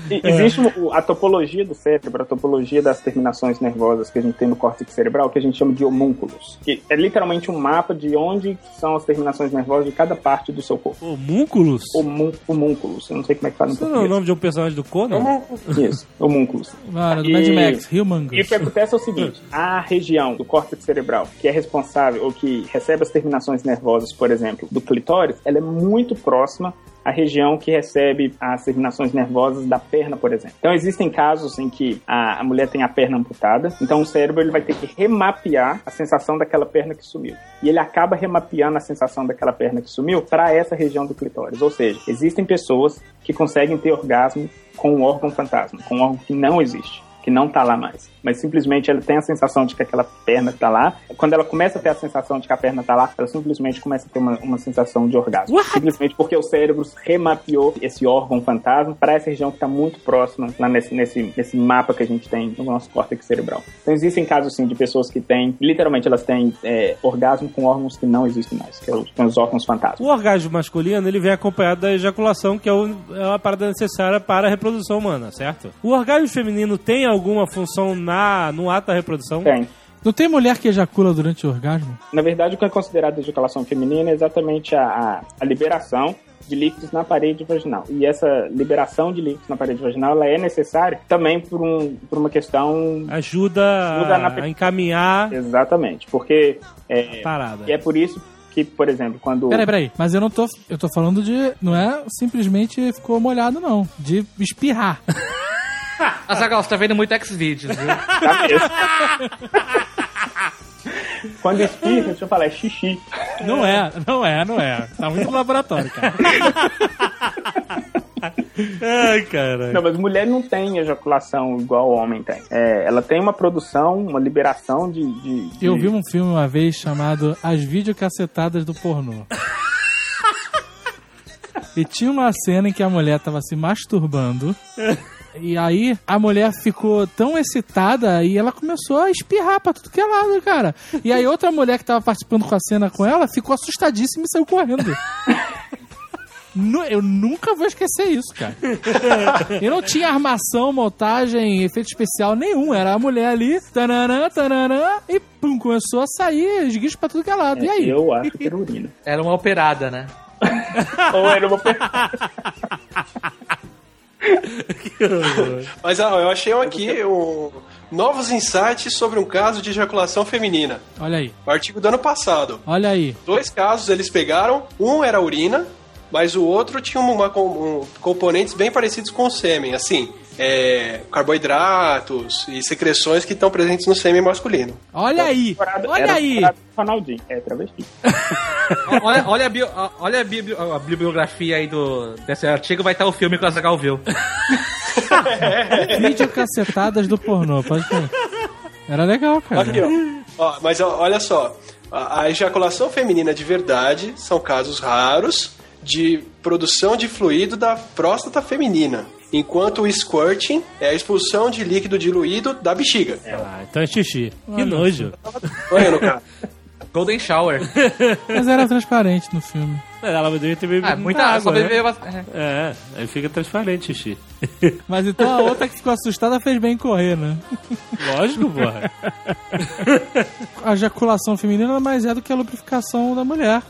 Speaker 3: E- Existe o- a topologia do cérebro, a topologia das terminações nervosas que a gente tem no córtex cerebral, que a gente chama de homúnculos. Que é literalmente um mapa de onde são as terminações nervosas de cada parte do seu corpo.
Speaker 11: Homúnculos?
Speaker 3: Homún- Homúnculos. Eu não sei como é que fala no
Speaker 11: Isso não é o nome de um personagem do Conan?
Speaker 3: Isso, homúnculos.
Speaker 5: Mano, do Mad Max,
Speaker 3: E o
Speaker 5: Humongous.
Speaker 3: que acontece é o seguinte: a região do córtex cerebral que é responsável ou que recebe as terminações nervosas, por exemplo, do clitóris, ela é muito próxima à região que recebe as terminações nervosas da perna, por exemplo. Então existem casos em que a, a mulher tem a perna amputada, então o cérebro ele vai ter que remapear a sensação daquela perna que sumiu. E ele acaba remapeando a sensação daquela perna que sumiu para essa região do clitóris. Ou seja, existem pessoas que conseguem ter orgasmo com um órgão fantasma, com um órgão que não existe que não tá lá mais. Mas simplesmente ela tem a sensação de que aquela perna tá lá. Quando ela começa a ter a sensação de que a perna tá lá, ela simplesmente começa a ter uma, uma sensação de orgasmo. Simplesmente porque o cérebro remapeou esse órgão fantasma para essa região que tá muito próxima lá nesse, nesse, nesse mapa que a gente tem no nosso córtex cerebral. Então existem casos assim de pessoas que têm, literalmente elas têm é, orgasmo com órgãos que não existem mais, que é são os órgãos fantasmas.
Speaker 11: O orgasmo masculino, ele vem acompanhado da ejaculação, que é, o- é uma parada necessária para a reprodução humana, certo? O orgasmo feminino tem alguma função na, no ato da reprodução?
Speaker 3: Tem.
Speaker 5: Não tem mulher que ejacula durante o orgasmo?
Speaker 3: Na verdade, o que é considerado ejaculação feminina é exatamente a, a, a liberação de líquidos na parede vaginal. E essa liberação de líquidos na parede vaginal ela é necessária também por, um, por uma questão.
Speaker 11: Ajuda,
Speaker 3: Ajuda na-
Speaker 11: a encaminhar
Speaker 3: Exatamente, porque. É,
Speaker 11: a parada.
Speaker 3: e é por isso que, por exemplo, quando.
Speaker 5: Peraí, peraí. Mas eu não tô. Eu tô falando de. Não é simplesmente ficou molhado, não. De espirrar.
Speaker 4: Azagal, você tá vendo muito X-Videos, viu?
Speaker 3: Tá mesmo. quando espirra, deixa eu falar, é xixi.
Speaker 5: Não é, não é, não é. Tá muito no laboratório, cara.
Speaker 11: Ai, caralho.
Speaker 3: Não, mas mulher não tem ejaculação igual o homem tem. É, ela tem uma produção, uma liberação de. de- de-
Speaker 5: Eu vi um filme uma vez chamado As Videocacetadas do Pornô. E tinha uma cena em que a mulher tava se masturbando. E aí a mulher ficou tão excitada e ela começou a espirrar pra tudo que é lado, cara. E aí outra mulher que tava participando com a cena com ela ficou assustadíssima e saiu correndo. Eu nunca vou esquecer isso, cara. E não tinha armação, montagem, efeito especial nenhum. Era a mulher ali, tananã, tananã, e pum, começou a sair esguicho pra tudo que é lado. E aí?
Speaker 3: Eu acho que era urina.
Speaker 4: Era uma operada, né?
Speaker 3: Ou era uma.
Speaker 2: Mas ó, eu achei aqui um, novos insights sobre um caso de ejaculação feminina.
Speaker 5: Olha aí,
Speaker 2: O artigo do ano passado.
Speaker 5: olha aí.
Speaker 2: Dois casos eles pegaram, um era urina, mas o outro tinha uma, um- componentes bem parecidos com o sêmen, assim, é, carboidratos e secreções que estão presentes no sêmen masculino.
Speaker 5: Olha aí, olha aí.
Speaker 3: Ronaldinho. É, travesti.
Speaker 4: Olha, olha, a, bio- olha a, bibli- a bibliografia aí do, desse artigo, vai estar o filme que o Azagal viu.
Speaker 5: Videocacetadas do pornô, pode ver. Era legal, cara.
Speaker 2: Aqui, ó. Ó, mas ó, olha só, a, a ejaculação feminina de verdade são casos raros de produção de fluido da próstata feminina, enquanto o squirting é a expulsão de líquido diluído da bexiga.
Speaker 11: Ah, então é xixi. Que nojo.
Speaker 2: Olha no cara.
Speaker 4: Golden Shower.
Speaker 5: Mas era transparente no filme.
Speaker 1: Ela devia ter bebido
Speaker 4: Ah, muita água, só
Speaker 1: né?
Speaker 4: bebeu bastante.
Speaker 1: É, aí fica transparente, xixi.
Speaker 5: Mas então a outra que ficou assustada fez bem em correr, né?
Speaker 1: Lógico, porra.
Speaker 5: A ejaculação feminina nada mais é do que a lubrificação da mulher.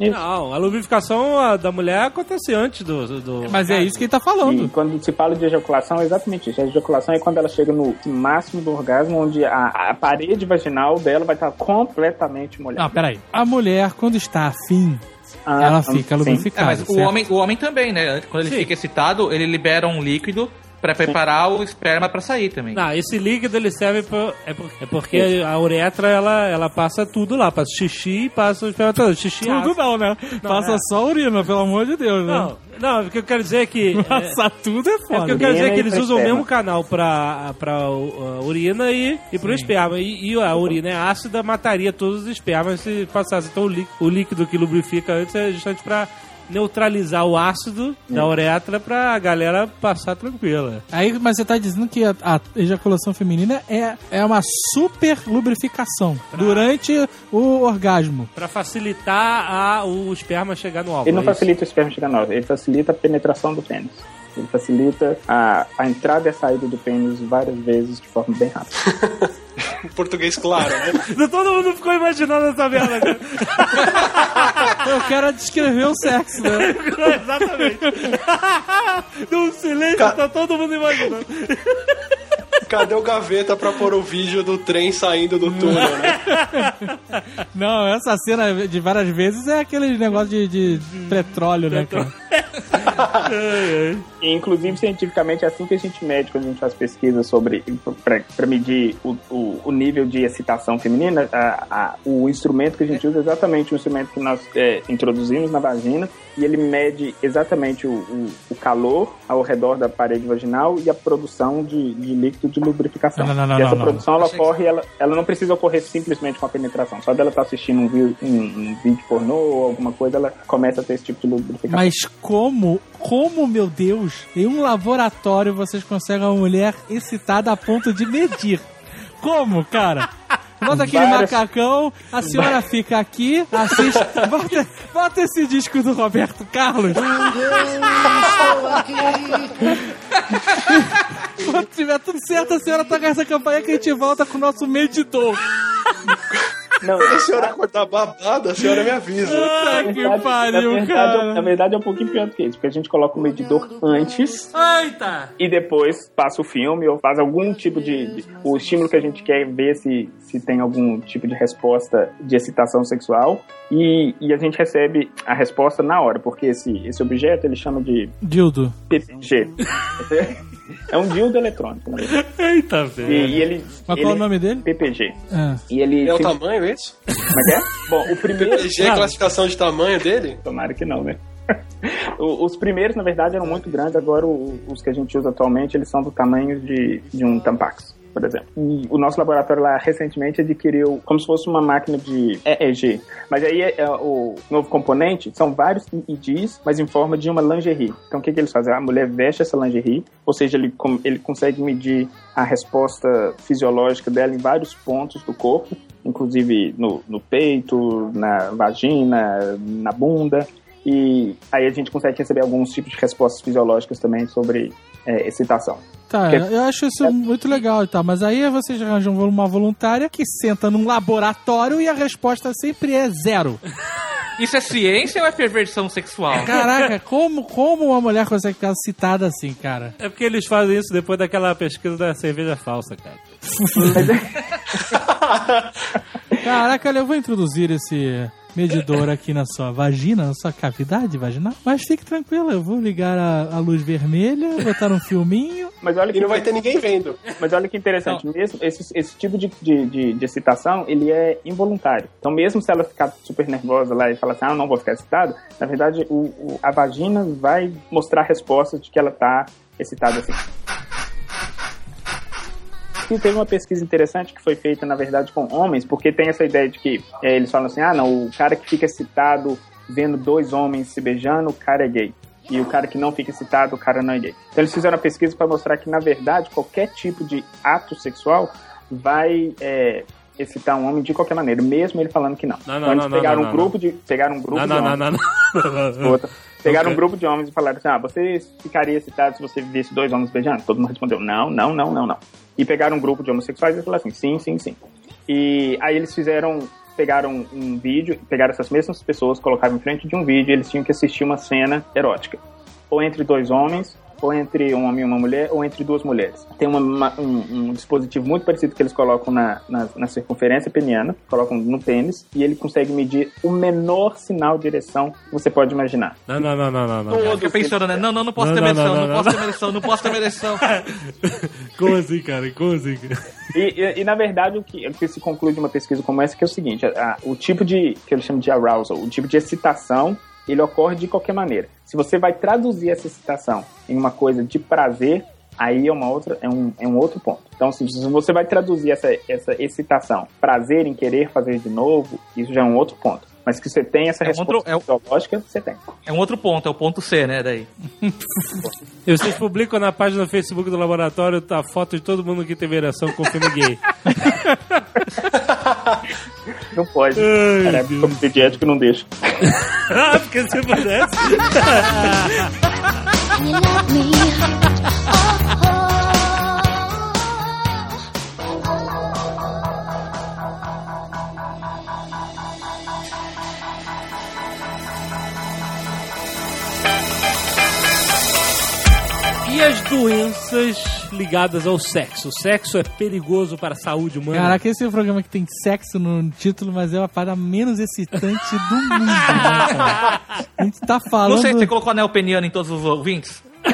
Speaker 1: Não, a lubrificação da mulher acontece antes do. do
Speaker 5: Mas é isso que ele tá falando.
Speaker 3: E quando se fala de ejaculação, é exatamente isso. A ejaculação é quando ela chega no máximo do orgasmo, onde a, a parede vaginal dela vai estar completamente molhada.
Speaker 5: Não, peraí. A mulher, quando está afim,
Speaker 3: Ah,
Speaker 5: ela fica
Speaker 3: sim.
Speaker 4: É,
Speaker 5: lubrificada.
Speaker 4: mas o homem, o homem também, né? Quando ele
Speaker 1: Sim.
Speaker 4: fica excitado, ele libera um líquido pra preparar o esperma pra sair também.
Speaker 1: Não, esse líquido ele serve pra, é, por- é porque a uretra ela, ela passa tudo lá, passa xixi e passa o esperma todo. Xixi
Speaker 5: Tudo
Speaker 1: ácido.
Speaker 5: não, né? Passa
Speaker 1: é.
Speaker 5: só urina, pelo amor de Deus, né?
Speaker 1: Não, não, o que eu quero dizer é que. é,
Speaker 5: Passar tudo é
Speaker 1: É
Speaker 5: foda.
Speaker 1: porque eu quero dizer
Speaker 3: Urina
Speaker 1: que eles usam o mesmo canal pra, pra uh, urina e, e pro esperma. E, e a urina é ácida, mataria todos os espermas se passasse. Então o, lí- o líquido que lubrifica antes é justamente pra neutralizar o ácido da uretra pra galera passar tranquila.
Speaker 5: Aí, mas você tá dizendo que a, a ejaculação feminina é, é uma super lubrificação durante o orgasmo.
Speaker 1: Pra facilitar a, o esperma chegar no alvo.
Speaker 3: Ele não
Speaker 1: é isso?
Speaker 3: facilita o esperma chegar no alvo, ele facilita a penetração do pênis. Ele facilita a, a entrada e a saída do pênis várias vezes de forma bem rápida.
Speaker 2: Em português claro, né?
Speaker 1: Todo mundo ficou imaginando essa merda. cara.
Speaker 5: Eu quero descrever o sexo, né?
Speaker 1: Exatamente. Num silêncio,
Speaker 2: Ca-
Speaker 1: tá todo mundo imaginando.
Speaker 2: Cadê o gaveta pra pôr o vídeo do trem saindo do túnel, né?
Speaker 5: Não, essa cena de várias vezes é aquele negócio de, de petróleo, né, cara?
Speaker 3: E, inclusive, cientificamente, é assim que a gente mede quando a gente faz pesquisa sobre. para medir o, o, o nível de excitação feminina. a- a- o instrumento que a gente usa é exatamente o instrumento que nós é, introduzimos na vagina. E ele mede exatamente o, o, o calor ao redor da parede vaginal e a produção de, de líquido de lubrificação.
Speaker 5: Não, não, não,
Speaker 3: e essa
Speaker 5: não, não.
Speaker 3: produção ela ocorre, ela, ela não precisa ocorrer simplesmente com a penetração. Só dela estar assistindo um, um, um vídeo pornô ou alguma coisa, ela começa a ter esse tipo de lubrificação.
Speaker 5: Mas como, como, meu Deus, em um laboratório vocês conseguem uma mulher excitada a ponto de medir? Como, cara? Bota aquele
Speaker 3: Várias-
Speaker 5: macacão, a senhora fica aqui, assiste. Bota, bota esse disco do Roberto Carlos. Quando tiver tudo certo, a senhora toca essa campanha que a gente volta com o nosso medidor.
Speaker 3: Não,
Speaker 2: Se a senhora acordar babada, a senhora me avisa.
Speaker 5: Puta
Speaker 3: Na
Speaker 5: que
Speaker 3: verdade-
Speaker 5: pariu,
Speaker 3: na verdade, Na
Speaker 5: cara.
Speaker 3: verdade é um pouquinho pior do que isso, porque a gente coloca o medidor antes
Speaker 1: Eita!
Speaker 3: e depois passa o filme ou faz algum tipo de, de- o estímulo que a gente quer ver se, se tem algum tipo de resposta de excitação sexual e, e a gente recebe a resposta na hora, porque esse, esse objeto ele chama de
Speaker 5: Dildo.
Speaker 3: PPG. é um dildo eletrônico, na verdade.
Speaker 1: Eita,
Speaker 3: E,
Speaker 1: velho.
Speaker 3: e ele,
Speaker 5: Mas
Speaker 3: ele
Speaker 5: qual é o nome dele?
Speaker 3: PPG.
Speaker 5: Ah.
Speaker 3: E ele
Speaker 2: É o tamanho isso?
Speaker 3: Como é que é? Bom, o primeiro
Speaker 2: PPG é a classificação de tamanho dele?
Speaker 3: Tomara que não, né? Os primeiros, na verdade, eram muito grandes, agora os que a gente usa atualmente, eles são do tamanho de, de um Tampax, por exemplo. O nosso laboratório lá recentemente adquiriu como se fosse uma máquina de EEG. Mas aí é, é, o novo componente são vários EEGs, mas em forma de uma lingerie. Então o que, que eles fazem? A mulher veste essa lingerie, ou seja, ele, ele consegue medir a resposta fisiológica dela em vários pontos do corpo, inclusive no, no peito, na vagina, na bunda. E aí a gente consegue receber alguns tipos de respostas fisiológicas também sobre é, excitação.
Speaker 5: Tá,
Speaker 3: Que-
Speaker 5: eu acho isso muito legal e tal, mas aí vocês arranjam uma voluntária que senta num laboratório e a resposta sempre é zero.
Speaker 4: Isso é ciência ou é perversão sexual?
Speaker 5: Caraca, como, como uma mulher consegue ficar citada assim, cara?
Speaker 1: É porque eles fazem isso depois daquela pesquisa da cerveja falsa, cara.
Speaker 5: Caraca, olha, eu vou introduzir esse medidor aqui na sua vagina, na sua cavidade vaginal. Mas fique tranquila, eu vou ligar a, a luz vermelha, botar um filminho.
Speaker 3: Mas olha
Speaker 2: E
Speaker 3: que,
Speaker 2: não vai ter ninguém vendo.
Speaker 3: mas olha que interessante, mesmo esse, esse tipo de, de, de, de excitação, ele é involuntário. Então mesmo se ela ficar super nervosa lá e falar assim, ah, não vou ficar excitada, na verdade o, o- a vagina vai mostrar a resposta de que ela tá excitada assim. E teve uma pesquisa interessante que foi feita, na verdade, com homens, porque tem essa ideia de que é, eles falam assim: ah, não, o cara que fica excitado vendo dois homens se beijando, o cara é gay. E o cara que não fica excitado, o cara não é gay. Então eles fizeram a pesquisa para mostrar que, na verdade, qualquer tipo de ato sexual vai é, excitar um homem de qualquer maneira, mesmo ele falando que não.
Speaker 11: Não, não,
Speaker 3: então eles
Speaker 11: não, não,
Speaker 3: pegaram
Speaker 11: não,
Speaker 3: um grupo de pegaram um grupo
Speaker 11: Não,
Speaker 3: de
Speaker 11: não, não,
Speaker 3: homens.
Speaker 11: não, não. não.
Speaker 3: Pegaram
Speaker 11: Ok.
Speaker 3: um grupo de homens e falaram assim: ah, você ficaria excitado se você visse dois homens beijando? Todo mundo respondeu: não, não, não, não, não. E pegaram um grupo de homossexuais e falaram assim: sim, sim, sim. E aí eles fizeram, pegaram um vídeo, pegaram essas mesmas pessoas, colocaram em frente de um vídeo e eles tinham que assistir uma cena erótica. Ou entre dois homens, ou entre um homem e uma mulher, ou entre duas mulheres. Tem uma- uma- um, um dispositivo muito parecido que eles colocam na, na, na circunferência peniana, colocam no pênis, e ele consegue medir o menor sinal de ereção que você pode imaginar.
Speaker 11: Não, não, não, não, não, não.
Speaker 4: Eu fico pensando, né? Não, não, não posso
Speaker 11: Não,
Speaker 4: ter
Speaker 11: não,
Speaker 4: ereção,
Speaker 11: não,
Speaker 4: não,
Speaker 11: não,
Speaker 4: posso
Speaker 11: não.
Speaker 4: ter ereção, não posso ter ereção.
Speaker 11: Como assim, cara? Como assim? cara?
Speaker 3: E, e- e, na verdade, o que, o que se conclui de uma pesquisa como essa é que é o seguinte: a- a- o tipo de, que eles chamam de arousal, o tipo de excitação, ele ocorre de qualquer maneira. Se você vai traduzir essa excitação em uma coisa de prazer, aí é, uma outra, é, um, é um outro ponto. Então, se se você vai traduzir essa, essa excitação, prazer em querer fazer de novo, isso já é um outro ponto. Mas que você tem essa
Speaker 4: É um
Speaker 3: resposta
Speaker 4: outro- é
Speaker 3: fisiológica, você tem.
Speaker 4: É um outro ponto, é o ponto C, né? Daí.
Speaker 11: E vocês publicam na página do Facebook do laboratório a foto de todo mundo que teve ereção com filme gay.
Speaker 3: Não pode.
Speaker 11: Ai,
Speaker 3: Cara,
Speaker 11: Deus.
Speaker 3: comitê de ética não deixa.
Speaker 11: ah, porque se pudesse. E as doenças ligadas ao sexo? O sexo é perigoso para a saúde humana?
Speaker 5: Caraca, esse é o programa que tem sexo no título, mas é a parada menos excitante do mundo. Né, cara? A gente tá falando.
Speaker 4: Não sei, você colocou anel peniano em todos os ouvintes?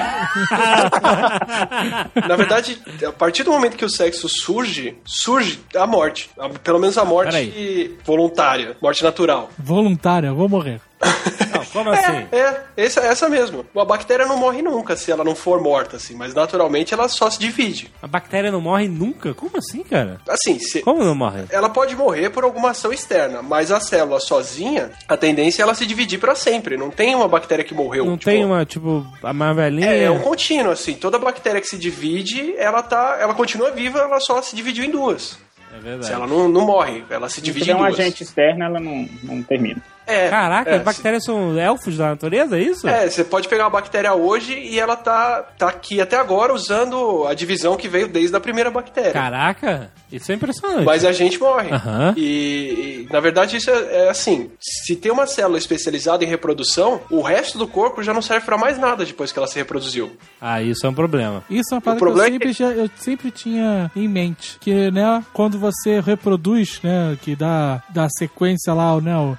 Speaker 2: Na verdade, a partir do momento que o sexo surge, surge a morte. A- Pelo menos a morte voluntária, morte natural.
Speaker 5: Voluntária, eu vou morrer.
Speaker 11: Como assim?
Speaker 2: É, essa, essa mesmo. A bactéria não morre nunca se ela não for morta, assim, mas naturalmente ela só se divide.
Speaker 11: A bactéria não morre nunca? Como assim, cara?
Speaker 2: Assim, se,
Speaker 11: Como não morre?
Speaker 2: ela pode morrer por alguma ação externa, mas a célula sozinha, a tendência é ela se dividir pra sempre. Não tem uma bactéria que morreu.
Speaker 11: Não
Speaker 2: tipo,
Speaker 11: tem uma, tipo, a mais velhinha?
Speaker 2: É, é um contínuo, assim. Toda bactéria que se divide, ela tá. Ela continua viva, ela só se dividiu em duas.
Speaker 11: É verdade.
Speaker 2: Se ela não, não morre, ela se
Speaker 3: Se
Speaker 2: divide
Speaker 3: tiver
Speaker 2: em
Speaker 3: um
Speaker 2: duas.
Speaker 3: agente externo, ela não, não termina.
Speaker 2: É,
Speaker 11: Caraca,
Speaker 2: é,
Speaker 11: as bactérias são elfos da natureza, é isso?
Speaker 2: É, você pode pegar uma bactéria hoje e ela tá, tá aqui até agora usando a divisão que veio desde a primeira bactéria.
Speaker 11: Caraca, isso é impressionante.
Speaker 2: Mas a gente morre.
Speaker 11: Aham.
Speaker 2: E, e, na verdade, isso é, é assim: se tem uma célula especializada em reprodução, o resto do corpo já não serve pra mais nada depois que ela se reproduziu.
Speaker 11: Ah, isso é um problema.
Speaker 5: Isso é uma parada que
Speaker 2: problema
Speaker 5: eu
Speaker 2: é
Speaker 5: sempre, já- eu sempre tinha em mente. Que, né, quando você reproduz, né, que dá, dá sequência lá, né, o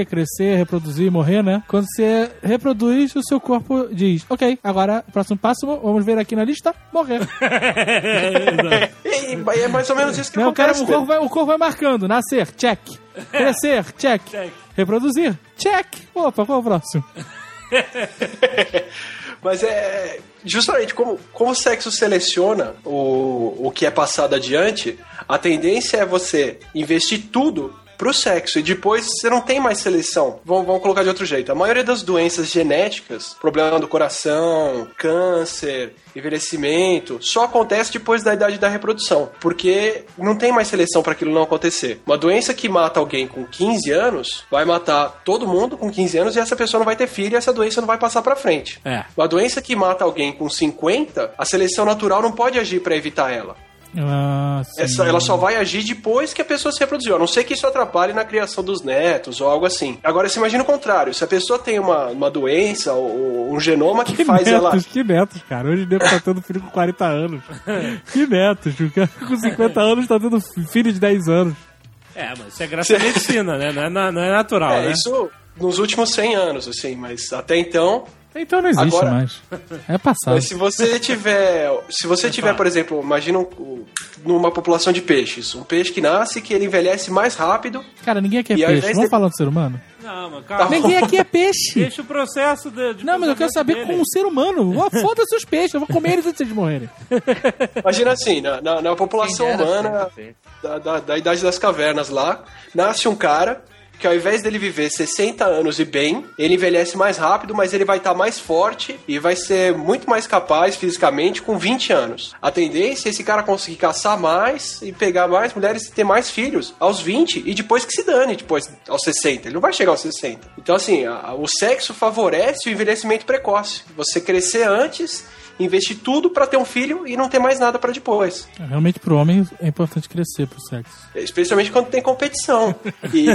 Speaker 5: nascer, crescer, reproduzir e morrer, né? Quando você reproduz, o seu corpo diz, ok, agora, próximo passo, vamos ver aqui na lista, morrer.
Speaker 2: E, e é mais ou menos isso que
Speaker 5: Né, o, cara,
Speaker 2: acontece.
Speaker 5: o, corpo vai, o corpo vai marcando, nascer, check. Crescer, check. Reproduzir, check. Opa, qual é o próximo?
Speaker 2: Mas é. Justamente, como, como o sexo seleciona o, o que é passado adiante, a tendência é você investir tudo pro sexo e depois você não tem mais seleção. Vamos, vamos colocar de outro jeito. A maioria das doenças genéticas, problema do coração, câncer, envelhecimento, só acontece depois da idade da reprodução, porque não tem mais seleção para aquilo não acontecer. Uma doença que mata alguém com 15 anos vai matar todo mundo com 15 anos e essa pessoa não vai ter filho e essa doença não vai passar para frente.
Speaker 11: É.
Speaker 2: Uma doença que mata alguém com 50, a seleção natural não pode agir para evitar ela.
Speaker 5: Ah.
Speaker 2: Essa, ela só vai agir depois que a pessoa se reproduziu. A não ser que isso atrapalhe na criação dos netos ou algo assim. Agora, você imagina o contrário. Se a pessoa tem uma, uma doença ou, ou um genoma que,
Speaker 5: Que
Speaker 2: faz
Speaker 5: netos,
Speaker 2: ela...
Speaker 5: que netos, cara. Hoje devo estar tendo filho com 40 anos. que netos, o cara com 50 anos tá tendo filho de 10 anos.
Speaker 11: É, mas isso é graças à medicina, né? Não é, não é natural,
Speaker 2: É,
Speaker 11: né?
Speaker 2: isso nos últimos 100 anos, assim. Mas até então...
Speaker 5: Então não existe
Speaker 2: Agora-
Speaker 5: mais. É passado.
Speaker 2: Mas se você tiver, se você tiver, por exemplo, imagina um- numa população de peixes, um peixe que nasce, que ele envelhece mais rápido.
Speaker 5: Cara, ninguém aqui é
Speaker 2: E
Speaker 5: peixe. Vamos
Speaker 2: de-
Speaker 5: falar do ser humano?
Speaker 11: Não, mas calma.
Speaker 5: Ninguém aqui é peixe.
Speaker 11: Deixa o processo de, de
Speaker 5: Não, mas eu quero saber
Speaker 11: dele.
Speaker 5: como um ser humano. Foda-se os peixes, eu vou comer eles antes de eles morrerem.
Speaker 2: Imagina assim, na, na- na população humana da, da, da idade das cavernas lá, nasce um cara que ao invés dele viver 60 anos e bem, ele envelhece mais rápido, mas ele vai estar mais forte e vai ser muito mais capaz fisicamente com 20 anos. A tendência é esse cara conseguir caçar mais e pegar mais mulheres e ter mais filhos aos 20 e depois que se dane, depois aos 60. Ele não vai chegar aos 60. Então, assim, a- o sexo favorece o envelhecimento precoce. Você crescer antes, investir tudo pra ter um filho e não ter mais nada pra depois.
Speaker 5: Realmente pro homem é importante crescer pro sexo.
Speaker 2: Especialmente quando tem competição. E-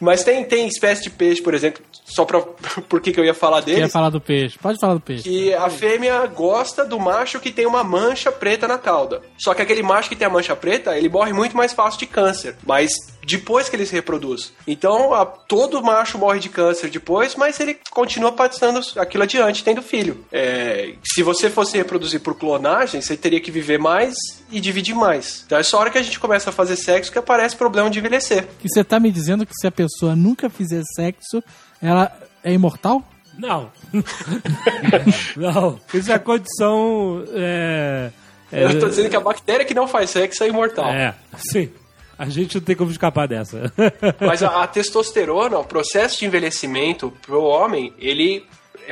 Speaker 2: mas tem, tem espécie de peixe, por exemplo, só pra. Por que, que eu ia falar
Speaker 5: Quer
Speaker 2: deles?
Speaker 5: falar do peixe? Pode falar do peixe.
Speaker 2: Que a fêmea gosta do macho que tem uma mancha preta na cauda. Só que aquele macho que tem a mancha preta, ele morre muito mais fácil de câncer. Mas depois que ele se reproduz. Então, a- todo macho morre de câncer depois, mas ele continua passando aquilo adiante, tendo filho. É, se você fosse reproduzir por clonagem, você teria que viver mais e dividir mais. Então é só a hora que a gente começa a fazer sexo que aparece problema de envelhecer.
Speaker 5: Que você tá me dizendo que se a pessoa nunca fizer sexo, ela é imortal?
Speaker 1: Não. não. Isso é a condição. É, é,
Speaker 2: Eu tô dizendo que a bactéria que não faz sexo é imortal.
Speaker 1: É, sim. A gente não tem como escapar dessa.
Speaker 2: Mas a, a testosterona, o processo de envelhecimento pro homem, ele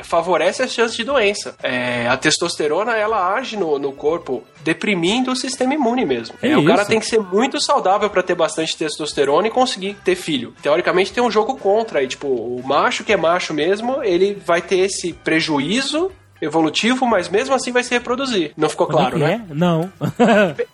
Speaker 2: favorece as chances de doença. É, a testosterona, ela age no, no corpo deprimindo o sistema imune mesmo.
Speaker 1: É
Speaker 2: É, o cara tem que ser muito saudável para ter bastante testosterona e conseguir ter filho. Teoricamente tem um jogo contra aí, tipo, o macho que é macho mesmo, ele vai ter esse prejuízo evolutivo, mas mesmo assim vai se reproduzir. Não ficou claro,
Speaker 1: é
Speaker 2: né?
Speaker 1: que é? Não.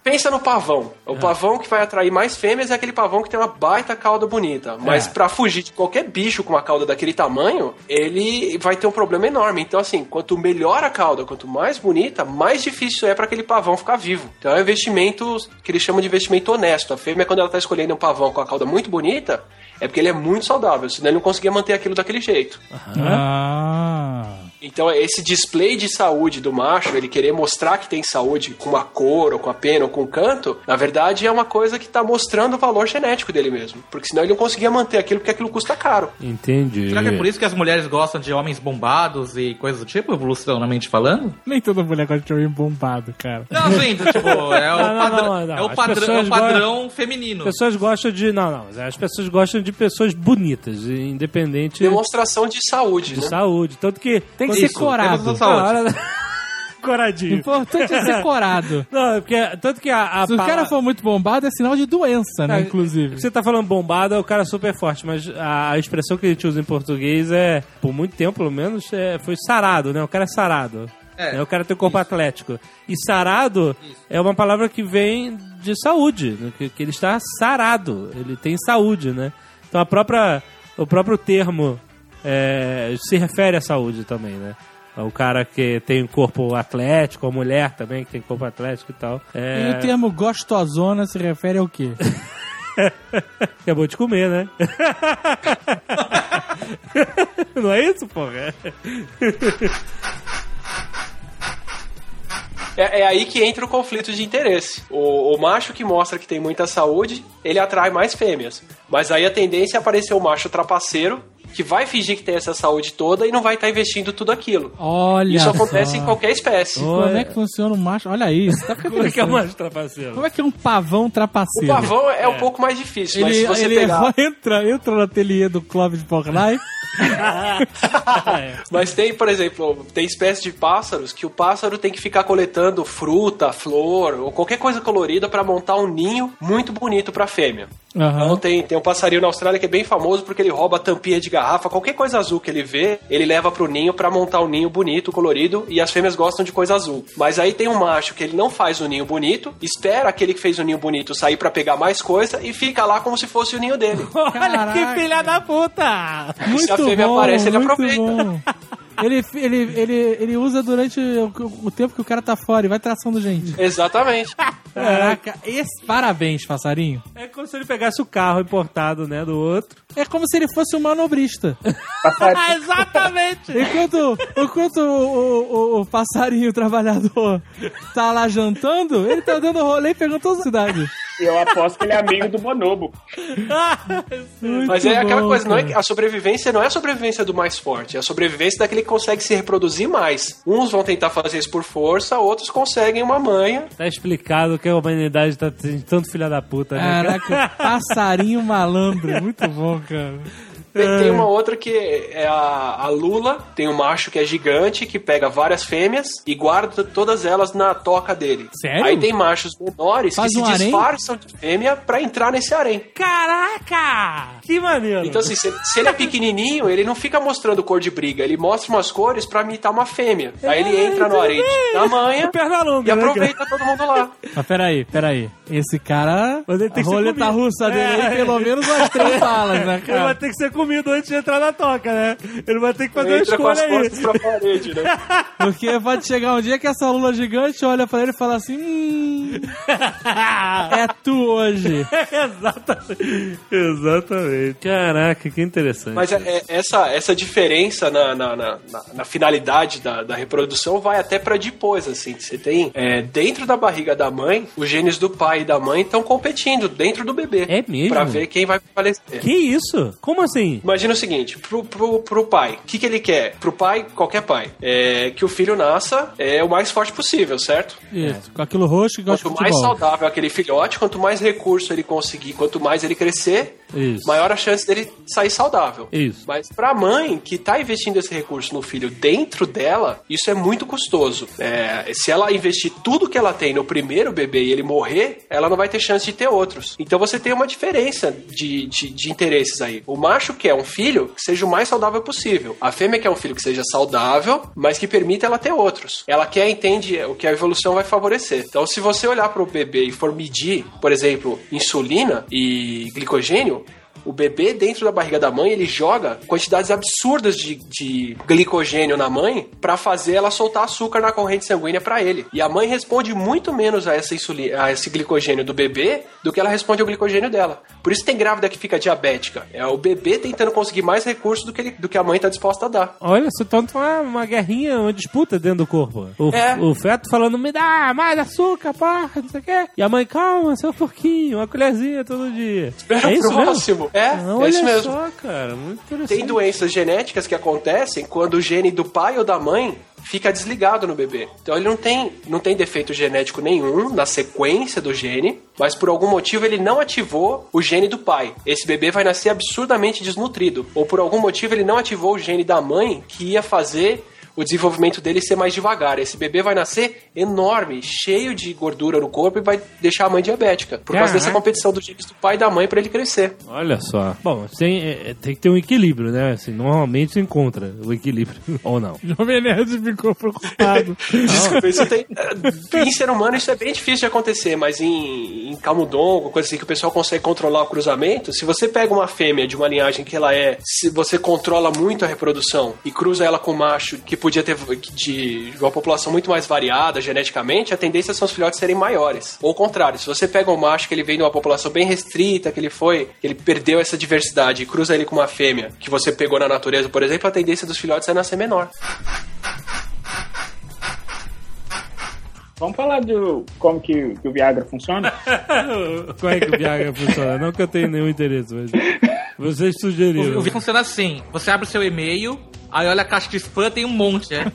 Speaker 2: Pensa no pavão. O pavão que vai atrair mais fêmeas é aquele pavão que tem uma baita cauda bonita. Mas
Speaker 1: É.
Speaker 2: pra fugir de qualquer bicho com uma cauda daquele tamanho, ele vai ter um problema enorme. Então, assim, quanto melhor a cauda, quanto mais bonita, mais difícil é pra aquele pavão ficar vivo. Então é um investimento que eles chamam de investimento honesto. A fêmea, quando ela tá escolhendo um pavão com a cauda muito bonita, é porque ele é muito saudável, senão ele não conseguia manter aquilo daquele jeito.
Speaker 5: Ah.
Speaker 2: Então, esse display de saúde do macho, ele querer mostrar que tem saúde com a cor, ou com a pena, ou com o canto, na verdade é uma coisa que tá mostrando o valor genético dele mesmo. Porque senão ele não conseguia manter aquilo, porque aquilo custa caro.
Speaker 1: Entendi.
Speaker 4: Será que é por isso que as mulheres gostam de homens bombados e coisas do tipo, evolucionalmente falando?
Speaker 5: Nem toda mulher gosta de homem bombado, cara.
Speaker 4: Não, gente, tipo, é o
Speaker 1: Não, não,
Speaker 4: padrão,
Speaker 1: não, não.
Speaker 4: É o
Speaker 1: As
Speaker 4: padrão, é
Speaker 1: pessoas
Speaker 4: o padrão feminino.
Speaker 1: As pessoas gostam de. Não, não. As pessoas gostam de pessoas bonitas, independente
Speaker 2: Demonstração de saúde,
Speaker 1: de
Speaker 2: né?
Speaker 1: saúde. Tanto que.
Speaker 5: Tem
Speaker 1: quando-
Speaker 5: ser corado.
Speaker 1: Coradinho.
Speaker 5: Importante é ser corado.
Speaker 1: Não, é porque. Tanto que a. a
Speaker 5: Se o cara for muito bombado, é sinal de doença, né?
Speaker 1: Ah,
Speaker 5: Inclusive.
Speaker 1: Você tá falando bombado, é o cara super forte, mas a, a expressão que a gente usa em português é, por muito tempo pelo menos, é, foi sarado, né? O cara é sarado.
Speaker 4: É,
Speaker 1: né? O cara tem o corpo atlético. E sarado é uma palavra que vem de saúde, né? que, que ele está sarado, ele tem saúde, né? Então a própria, o próprio termo é, se refere à saúde também, né? O cara que tem um corpo atlético, a mulher também que tem corpo atlético e tal. É...
Speaker 5: E o termo gostosona se refere ao quê?
Speaker 1: Que é bom de comer, né? Não é isso, porra?
Speaker 2: É, é aí que entra o conflito de interesse. O, o macho que mostra que tem muita saúde, ele atrai mais fêmeas. Mas aí a tendência é aparecer o macho trapaceiro, que vai fingir que tem essa saúde toda e não vai estar investindo tudo aquilo.
Speaker 5: Olha
Speaker 2: Isso acontece
Speaker 5: só.
Speaker 2: em qualquer espécie.
Speaker 5: Como é que funciona o macho? Olha isso. Tá
Speaker 1: Como é que é o macho trapaceiro?
Speaker 5: Como é que é um pavão
Speaker 2: O
Speaker 5: trapaceiro?
Speaker 2: pavão é, um pouco mais difícil, mas
Speaker 5: Ele,
Speaker 2: se você
Speaker 5: ele
Speaker 2: pegar.
Speaker 5: entra, entra no ateliê do Clóvis Pornay.
Speaker 2: Mas tem, por exemplo, tem espécies de pássaros que o pássaro tem que ficar coletando fruta, flor ou qualquer coisa colorida para montar um ninho muito bonito para fêmea. Então tem, tem um passarinho na Austrália que é bem famoso porque ele rouba tampinha de garrafa, qualquer coisa azul que ele vê, ele leva pro ninho para montar um ninho bonito, colorido, e as fêmeas gostam de coisa azul. Mas aí tem um macho que ele não faz o ninho bonito, espera aquele que fez o ninho bonito sair para pegar mais coisa e fica lá como se fosse o ninho dele.
Speaker 1: Olha que filha da puta!
Speaker 5: Muito
Speaker 2: se a fêmea
Speaker 5: bom,
Speaker 2: aparece, ele
Speaker 5: muito
Speaker 2: aproveita.
Speaker 5: bom. Ele, ele, ele, ele usa durante o, o tempo que o cara tá fora e vai traçando gente.
Speaker 2: Exatamente.
Speaker 5: Caraca, esse, parabéns, passarinho.
Speaker 1: É como se ele pegasse o carro importado, né, do outro.
Speaker 5: É como se ele fosse um manobrista.
Speaker 1: Exatamente!
Speaker 5: Enquanto, enquanto o, o- o- o passarinho trabalhador tá lá jantando, ele tá dando rolê e pegando toda a cidade.
Speaker 3: Eu aposto que ele é amigo do Bonobo.
Speaker 2: Mas é aquela
Speaker 5: bom,
Speaker 2: coisa, não é, a sobrevivência não é a sobrevivência do mais forte, é a sobrevivência daquele que consegue se reproduzir mais. Uns vão tentar fazer isso por força, outros conseguem uma manha.
Speaker 11: Tá explicado que a humanidade tá tendo tanto filha da puta, né? cara?
Speaker 5: Caraca, passarinho malandro. Muito bom, cara.
Speaker 2: Tem, tem uma outra que é a, a Lula, tem um macho que é gigante, que pega várias fêmeas e guarda todas elas na toca dele.
Speaker 5: Sério?
Speaker 2: Aí tem machos menores
Speaker 5: Faz
Speaker 2: que
Speaker 5: um
Speaker 2: se
Speaker 5: harém?
Speaker 2: disfarçam de fêmea pra entrar nesse harém.
Speaker 11: Caraca! Que maneiro!
Speaker 2: Então, assim, se, se ele é pequenininho, ele não fica mostrando cor de briga, ele mostra umas cores pra imitar uma fêmea. Aí ele entra no harém da
Speaker 11: longa,
Speaker 2: e
Speaker 11: né,
Speaker 2: aproveita todo mundo lá.
Speaker 5: Mas peraí, peraí. Esse cara,
Speaker 11: Mas ele tem
Speaker 5: a
Speaker 11: que ser
Speaker 5: roleta russa dele
Speaker 11: É.
Speaker 5: aí, pelo menos umas três balas, né,
Speaker 11: Ele vai
Speaker 5: cara?
Speaker 11: ter que ser comido antes de entrar na toca, né? Ele vai ter que fazer uma
Speaker 2: Entra com as
Speaker 11: escolha aí.
Speaker 2: pra parede, né?
Speaker 5: Porque pode chegar um dia que essa lula gigante olha pra ele e fala assim: Hum, é tu hoje.
Speaker 11: Exatamente. Exatamente. Caraca, que interessante.
Speaker 2: Mas é- é- essa, essa diferença na, na, na, na- na finalidade da, da reprodução vai até pra depois, assim. Você tem é, dentro da barriga da mãe, os genes do pai e da mãe estão competindo dentro do bebê.
Speaker 11: É mesmo?
Speaker 2: Pra ver quem vai prevalecer.
Speaker 11: Que isso? Como assim?
Speaker 2: Imagina o seguinte, pro, pro, pro pai, o que, que ele quer? Pro pai, qualquer pai, é que o filho nasça é, o mais forte possível, certo?
Speaker 5: Isso, com aquilo roxo que
Speaker 2: Quanto mais saudável aquele filhote, quanto mais recurso ele conseguir, quanto mais ele crescer,
Speaker 11: Isso.
Speaker 2: maior a chance dele sair saudável.
Speaker 11: Isso.
Speaker 2: Mas pra mãe que tá investindo esse recurso no filho dentro dela, isso é muito custoso. É, se ela investir tudo que ela tem no primeiro bebê e ele morrer, ela não vai ter chance de ter outros. Então você tem uma diferença de, de, de interesses aí. O macho quer um filho que seja o mais saudável possível. A fêmea quer um filho que seja saudável, mas que permita ela ter outros. Ela quer, entende o que a evolução vai favorecer. Então, se você olhar pro bebê e for medir, por exemplo, insulina e glicogênio, o bebê dentro da barriga da mãe, ele joga quantidades absurdas de, de glicogênio na mãe pra fazer ela soltar açúcar na corrente sanguínea pra ele. E a mãe responde muito menos a, essa insulina, a esse glicogênio do bebê do que ela responde ao glicogênio dela. Por isso tem grávida que fica diabética. É o bebê tentando conseguir mais recursos do que, ele- do que a mãe tá disposta a dar.
Speaker 11: Olha, só tanto uma, uma guerrinha, uma disputa dentro do corpo. O,
Speaker 2: É.
Speaker 11: o feto falando, me dá mais açúcar, porra, não sei o quê. E a mãe, calma, seu porquinho, uma colherzinha todo dia.
Speaker 2: Espera
Speaker 11: é
Speaker 2: o
Speaker 11: isso mesmo?
Speaker 2: próximo. É,
Speaker 11: Ah,
Speaker 2: é isso mesmo.
Speaker 11: só, cara, muito interessante.
Speaker 2: Tem doenças genéticas que acontecem quando o gene do pai ou da mãe fica desligado no bebê. Então ele não tem, não tem defeito genético nenhum na sequência do gene, mas por algum motivo ele não ativou o gene do pai. Esse bebê vai nascer absurdamente desnutrido. Ou por algum motivo ele não ativou o gene da mãe que ia fazer o desenvolvimento dele ser mais devagar. Esse bebê vai nascer enorme, cheio de gordura no corpo e vai deixar a mãe diabética. Por causa dessa competição dos genes do pai e da mãe para ele crescer.
Speaker 11: Olha só. Bom, tem, é, tem que ter um equilíbrio, né? Assim, normalmente se encontra o equilíbrio. Ou não.
Speaker 5: Jovem Nerd ficou preocupado.
Speaker 2: Desculpa, isso tem. eh, Em ser humano isso é bem difícil de acontecer, mas em, em camundongo, coisa assim que o pessoal consegue controlar o cruzamento, se você pega uma fêmea de uma linhagem que ela é, se você controla muito a reprodução e cruza ela com um macho que podia ter de uma população muito mais variada geneticamente, a tendência são os filhotes serem maiores. Ou o contrário, se você pega um macho que ele vem de uma população bem restrita, que ele foi, que ele perdeu essa diversidade e cruza ele com uma fêmea que você pegou na natureza, por exemplo, a tendência dos filhotes é nascer menor.
Speaker 3: Vamos falar de como que, que o Viagra funciona?
Speaker 11: Como é que o Viagra funciona? Não que eu tenha nenhum interesse, mas vocês
Speaker 4: O,
Speaker 11: sugeriram.
Speaker 4: o vídeo funciona assim: você abre o seu e-mail, aí olha a caixa de spam, tem um monte, né?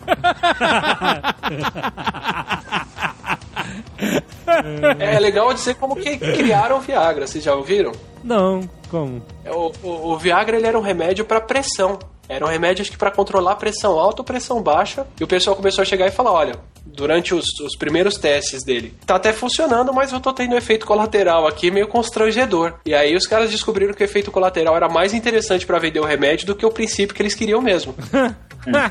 Speaker 2: É legal dizer como que criaram o Viagra, vocês já ouviram?
Speaker 11: Não, como?
Speaker 2: É, O, o, o Viagra ele era um remédio para pressão. Era um remédio acho que para controlar a pressão alta ou pressão baixa. E o pessoal começou a chegar e falar: olha, durante os, os primeiros testes dele, tá até funcionando, mas eu tô tendo um efeito colateral aqui meio constrangedor. E aí os caras descobriram que o efeito colateral era mais interessante para vender o remédio do que o princípio que eles queriam mesmo.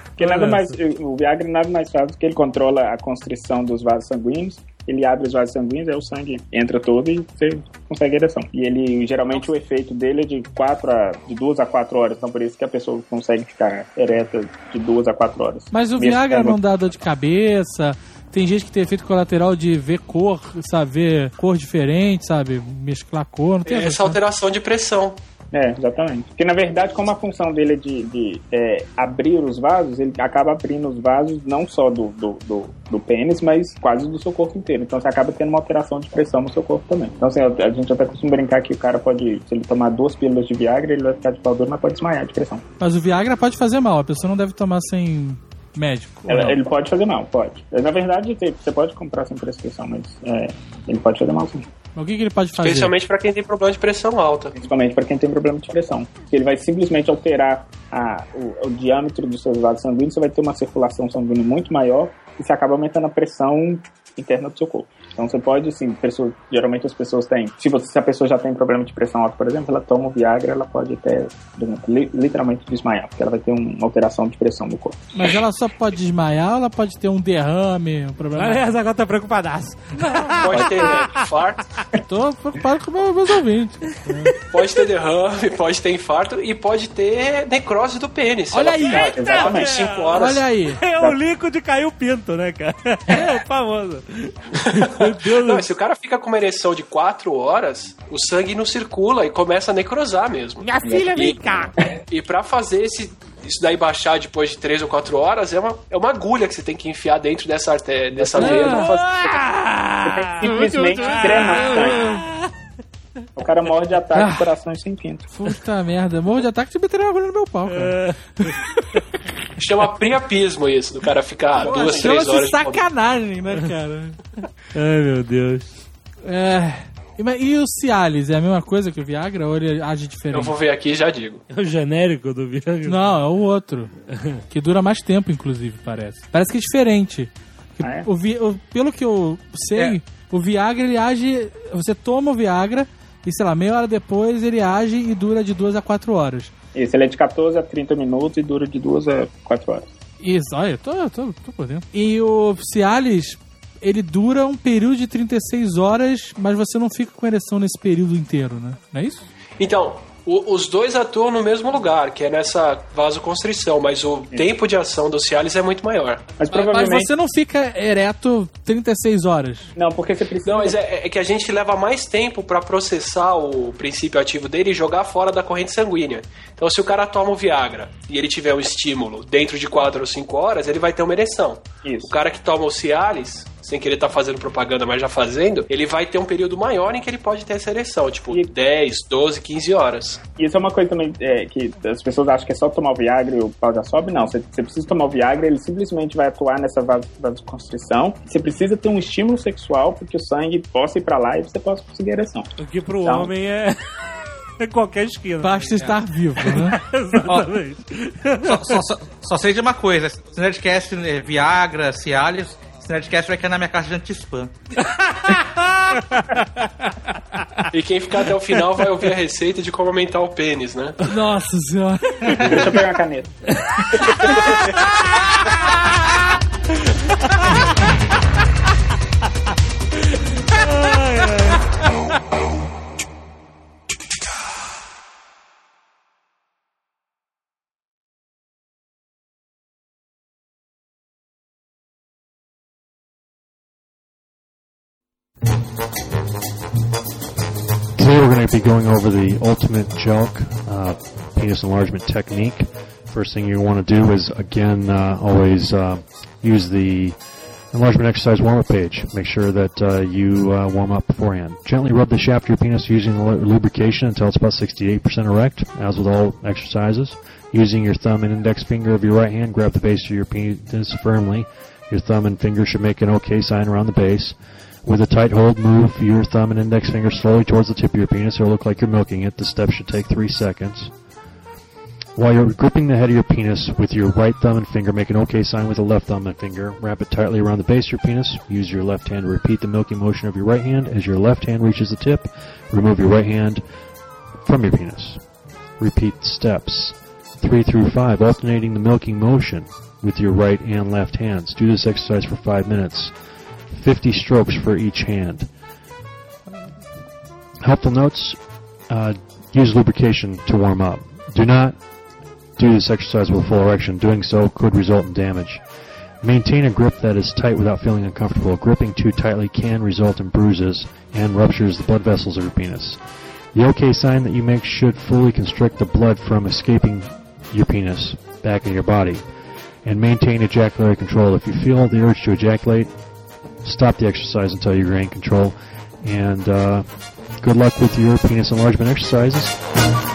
Speaker 3: Porque nada mais, o Viagra nada mais faz do que ele controla a constrição dos vasos sanguíneos. Ele abre os vasos sanguíneos, aí o sangue entra todo e você consegue ereção. E ele, geralmente, o efeito dele é de quatro a, de duas a quatro horas. Então, por isso que a pessoa consegue ficar ereta de duas a quatro horas.
Speaker 5: Mas o Viagra não dá dor de cabeça. Tem gente que tem efeito colateral de ver cor, sabe? Ver cor diferente, sabe? Mesclar cor. Não tem
Speaker 2: essa alteração de pressão.
Speaker 3: É, exatamente. Porque na verdade, como a função dele é de, de, é, abrir os vasos, ele acaba abrindo os vasos não só do, do, do, do, pênis, mas quase do seu corpo inteiro. Então você acaba tendo uma alteração de pressão no seu corpo também. Então assim, a gente até costuma brincar que o cara pode, se ele tomar duas pílulas de Viagra, ele vai ficar de pau duro, mas pode desmaiar de pressão.
Speaker 5: Mas o Viagra pode fazer mal, a pessoa não deve tomar sem médico.
Speaker 3: Ela, ele pode fazer mal, pode. Na verdade, você pode comprar sem prescrição, mas é, ele pode fazer mal sim.
Speaker 5: O que, que ele pode fazer?
Speaker 2: Especialmente para quem tem problema de pressão alta.
Speaker 3: Principalmente para quem tem problema de pressão. Ele vai simplesmente alterar a, o, o, diâmetro dos seus vasos sanguíneos, você vai ter uma circulação sanguínea muito maior e você acaba aumentando a pressão interna do seu corpo. Então você pode, assim, pessoa, geralmente as pessoas têm. Se, você, se a pessoa já tem problema de pressão alta, por exemplo, ela toma o Viagra, ela pode até, por exemplo, li, literalmente desmaiar, porque ela vai ter uma alteração de pressão no corpo.
Speaker 5: Mas ela só pode desmaiar ou ela pode ter um derrame, um problema?
Speaker 11: Aliás, agora tá preocupadaço.
Speaker 2: Pode ter infarto.
Speaker 5: Tô preocupado com meus, meus ouvintes.
Speaker 2: Pode ter derrame, pode ter infarto e pode ter necrose do pênis.
Speaker 5: Olha aí!
Speaker 2: Ficar. Cinco horas.
Speaker 5: Olha aí!
Speaker 11: É o líquido caiu pinto, né, cara? É o famoso.
Speaker 2: Não, se o cara fica com uma ereção de 4 horas, o sangue não circula e começa a necrosar mesmo.
Speaker 11: Minha filha, vem cá!
Speaker 2: E pra fazer esse, isso daí baixar depois de 3 ou 4 horas é uma, é uma agulha que você tem que enfiar dentro dessa, artéria, dessa veia.
Speaker 3: Você tem que simplesmente drenar sangue. O cara morre de ataque de coração sem pinto.
Speaker 5: Puta merda, morro de ataque de meter uma agulha no meu pau, cara.
Speaker 2: Chama priapismo isso, do cara ficar
Speaker 5: Pô,
Speaker 2: duas, três horas. de
Speaker 5: sacanagem, né, cara?
Speaker 11: Ai, meu Deus.
Speaker 5: É. E, mas- e o Cialis? É a mesma coisa que o Viagra ou ele age diferente?
Speaker 2: Eu vou ver aqui e já digo.
Speaker 11: É o genérico do Viagra.
Speaker 5: Não, é o outro. que dura mais tempo, inclusive, parece. Parece que é diferente.
Speaker 3: Ah, é?
Speaker 5: o Vi- o- pelo que eu sei, o Viagra ele age. Você toma o Viagra e, sei lá, meia hora depois ele age e dura de duas a quatro horas.
Speaker 3: Esse ele é de 14 a 30 minutos e dura de 2 a 4 horas.
Speaker 5: Isso, olha, eu tô, eu tô, tô por dentro. E o Cialis, ele dura um período de 36 horas, mas você não fica com ereção nesse período inteiro, né? Não é isso?
Speaker 2: Então, o- os dois atuam no mesmo lugar, que é nessa vasoconstrição, mas o tempo de ação do Cialis é muito maior.
Speaker 3: Mas
Speaker 5: Mas
Speaker 3: provavelmente.
Speaker 5: você não fica ereto 36 horas.
Speaker 3: Não, porque você precisa.
Speaker 2: Não, mas é, é que a gente leva mais tempo pra processar o princípio ativo dele e jogar fora da corrente sanguínea. Então, se o cara toma o Viagra e ele tiver um estímulo dentro de 4 ou 5 horas, ele vai ter uma ereção.
Speaker 3: Isso.
Speaker 2: O cara que toma o Cialis, sem querer estar fazendo propaganda, mas já fazendo, ele vai ter um período maior em que ele pode ter essa ereção, tipo
Speaker 3: E-
Speaker 2: 10, 12, 15 horas.
Speaker 3: E isso é uma coisa também é, que as pessoas acham que é só tomar o Viagra e o pau já sobe. Não, você, você precisa tomar o Viagra, ele simplesmente vai atuar nessa vas- vasoconstrição. Você precisa ter um estímulo sexual para que o sangue possa ir para lá e você possa conseguir ereção.
Speaker 11: O que pro
Speaker 3: Então.
Speaker 11: homem é. é qualquer esquina.
Speaker 5: Basta estar vivo, né?
Speaker 11: Exatamente.
Speaker 4: Só, só, só, só sei de uma coisa: esse Nerdcast, né, Viagra, Cialis, esse Nerdcast vai cair na minha caixa de anti-spam.
Speaker 2: E quem ficar até o final vai ouvir a receita de como aumentar o pênis, né?
Speaker 5: Nossa senhora.
Speaker 3: Deixa eu pegar uma caneta.
Speaker 12: be going over the ultimate joke, uh, penis enlargement technique. First thing you want to do is, again, uh, always uh, use the enlargement exercise warm-up page. Make sure that uh, you uh, warm up beforehand. Gently rub the shaft of your penis using lu- lubrication until it's about 68% erect, as with all exercises. Using your thumb and index finger of your right hand, grab the base of your penis firmly. Your thumb and finger should make an OK sign around the base. With a tight hold, move your thumb and index finger slowly towards the tip of your penis. It'll look like you're milking it. The step should take three seconds. While you're gripping the head of your penis with your right thumb and finger, make an OK sign with the left thumb and finger. Wrap it tightly around the base of your penis. Use your left hand to repeat the milking motion of your right hand. As your left hand reaches the tip, remove your right hand from your penis. Repeat steps 3 through 5, alternating the milking motion with your right and left hands. Do this exercise for 5 minutes. 50 strokes for each hand. Helpful notes uh, use lubrication to warm up. Do not do this exercise with full erection. Doing so could result in damage. Maintain a grip that is tight without feeling uncomfortable. Gripping too tightly can result in bruises and ruptures the blood vessels of your penis. The OK sign that you make should fully constrict the blood from escaping your penis back in your body. And maintain ejaculatory control. If you feel the urge to ejaculate, stop the exercise until you regain control. And uh, good luck with your penis enlargement exercises.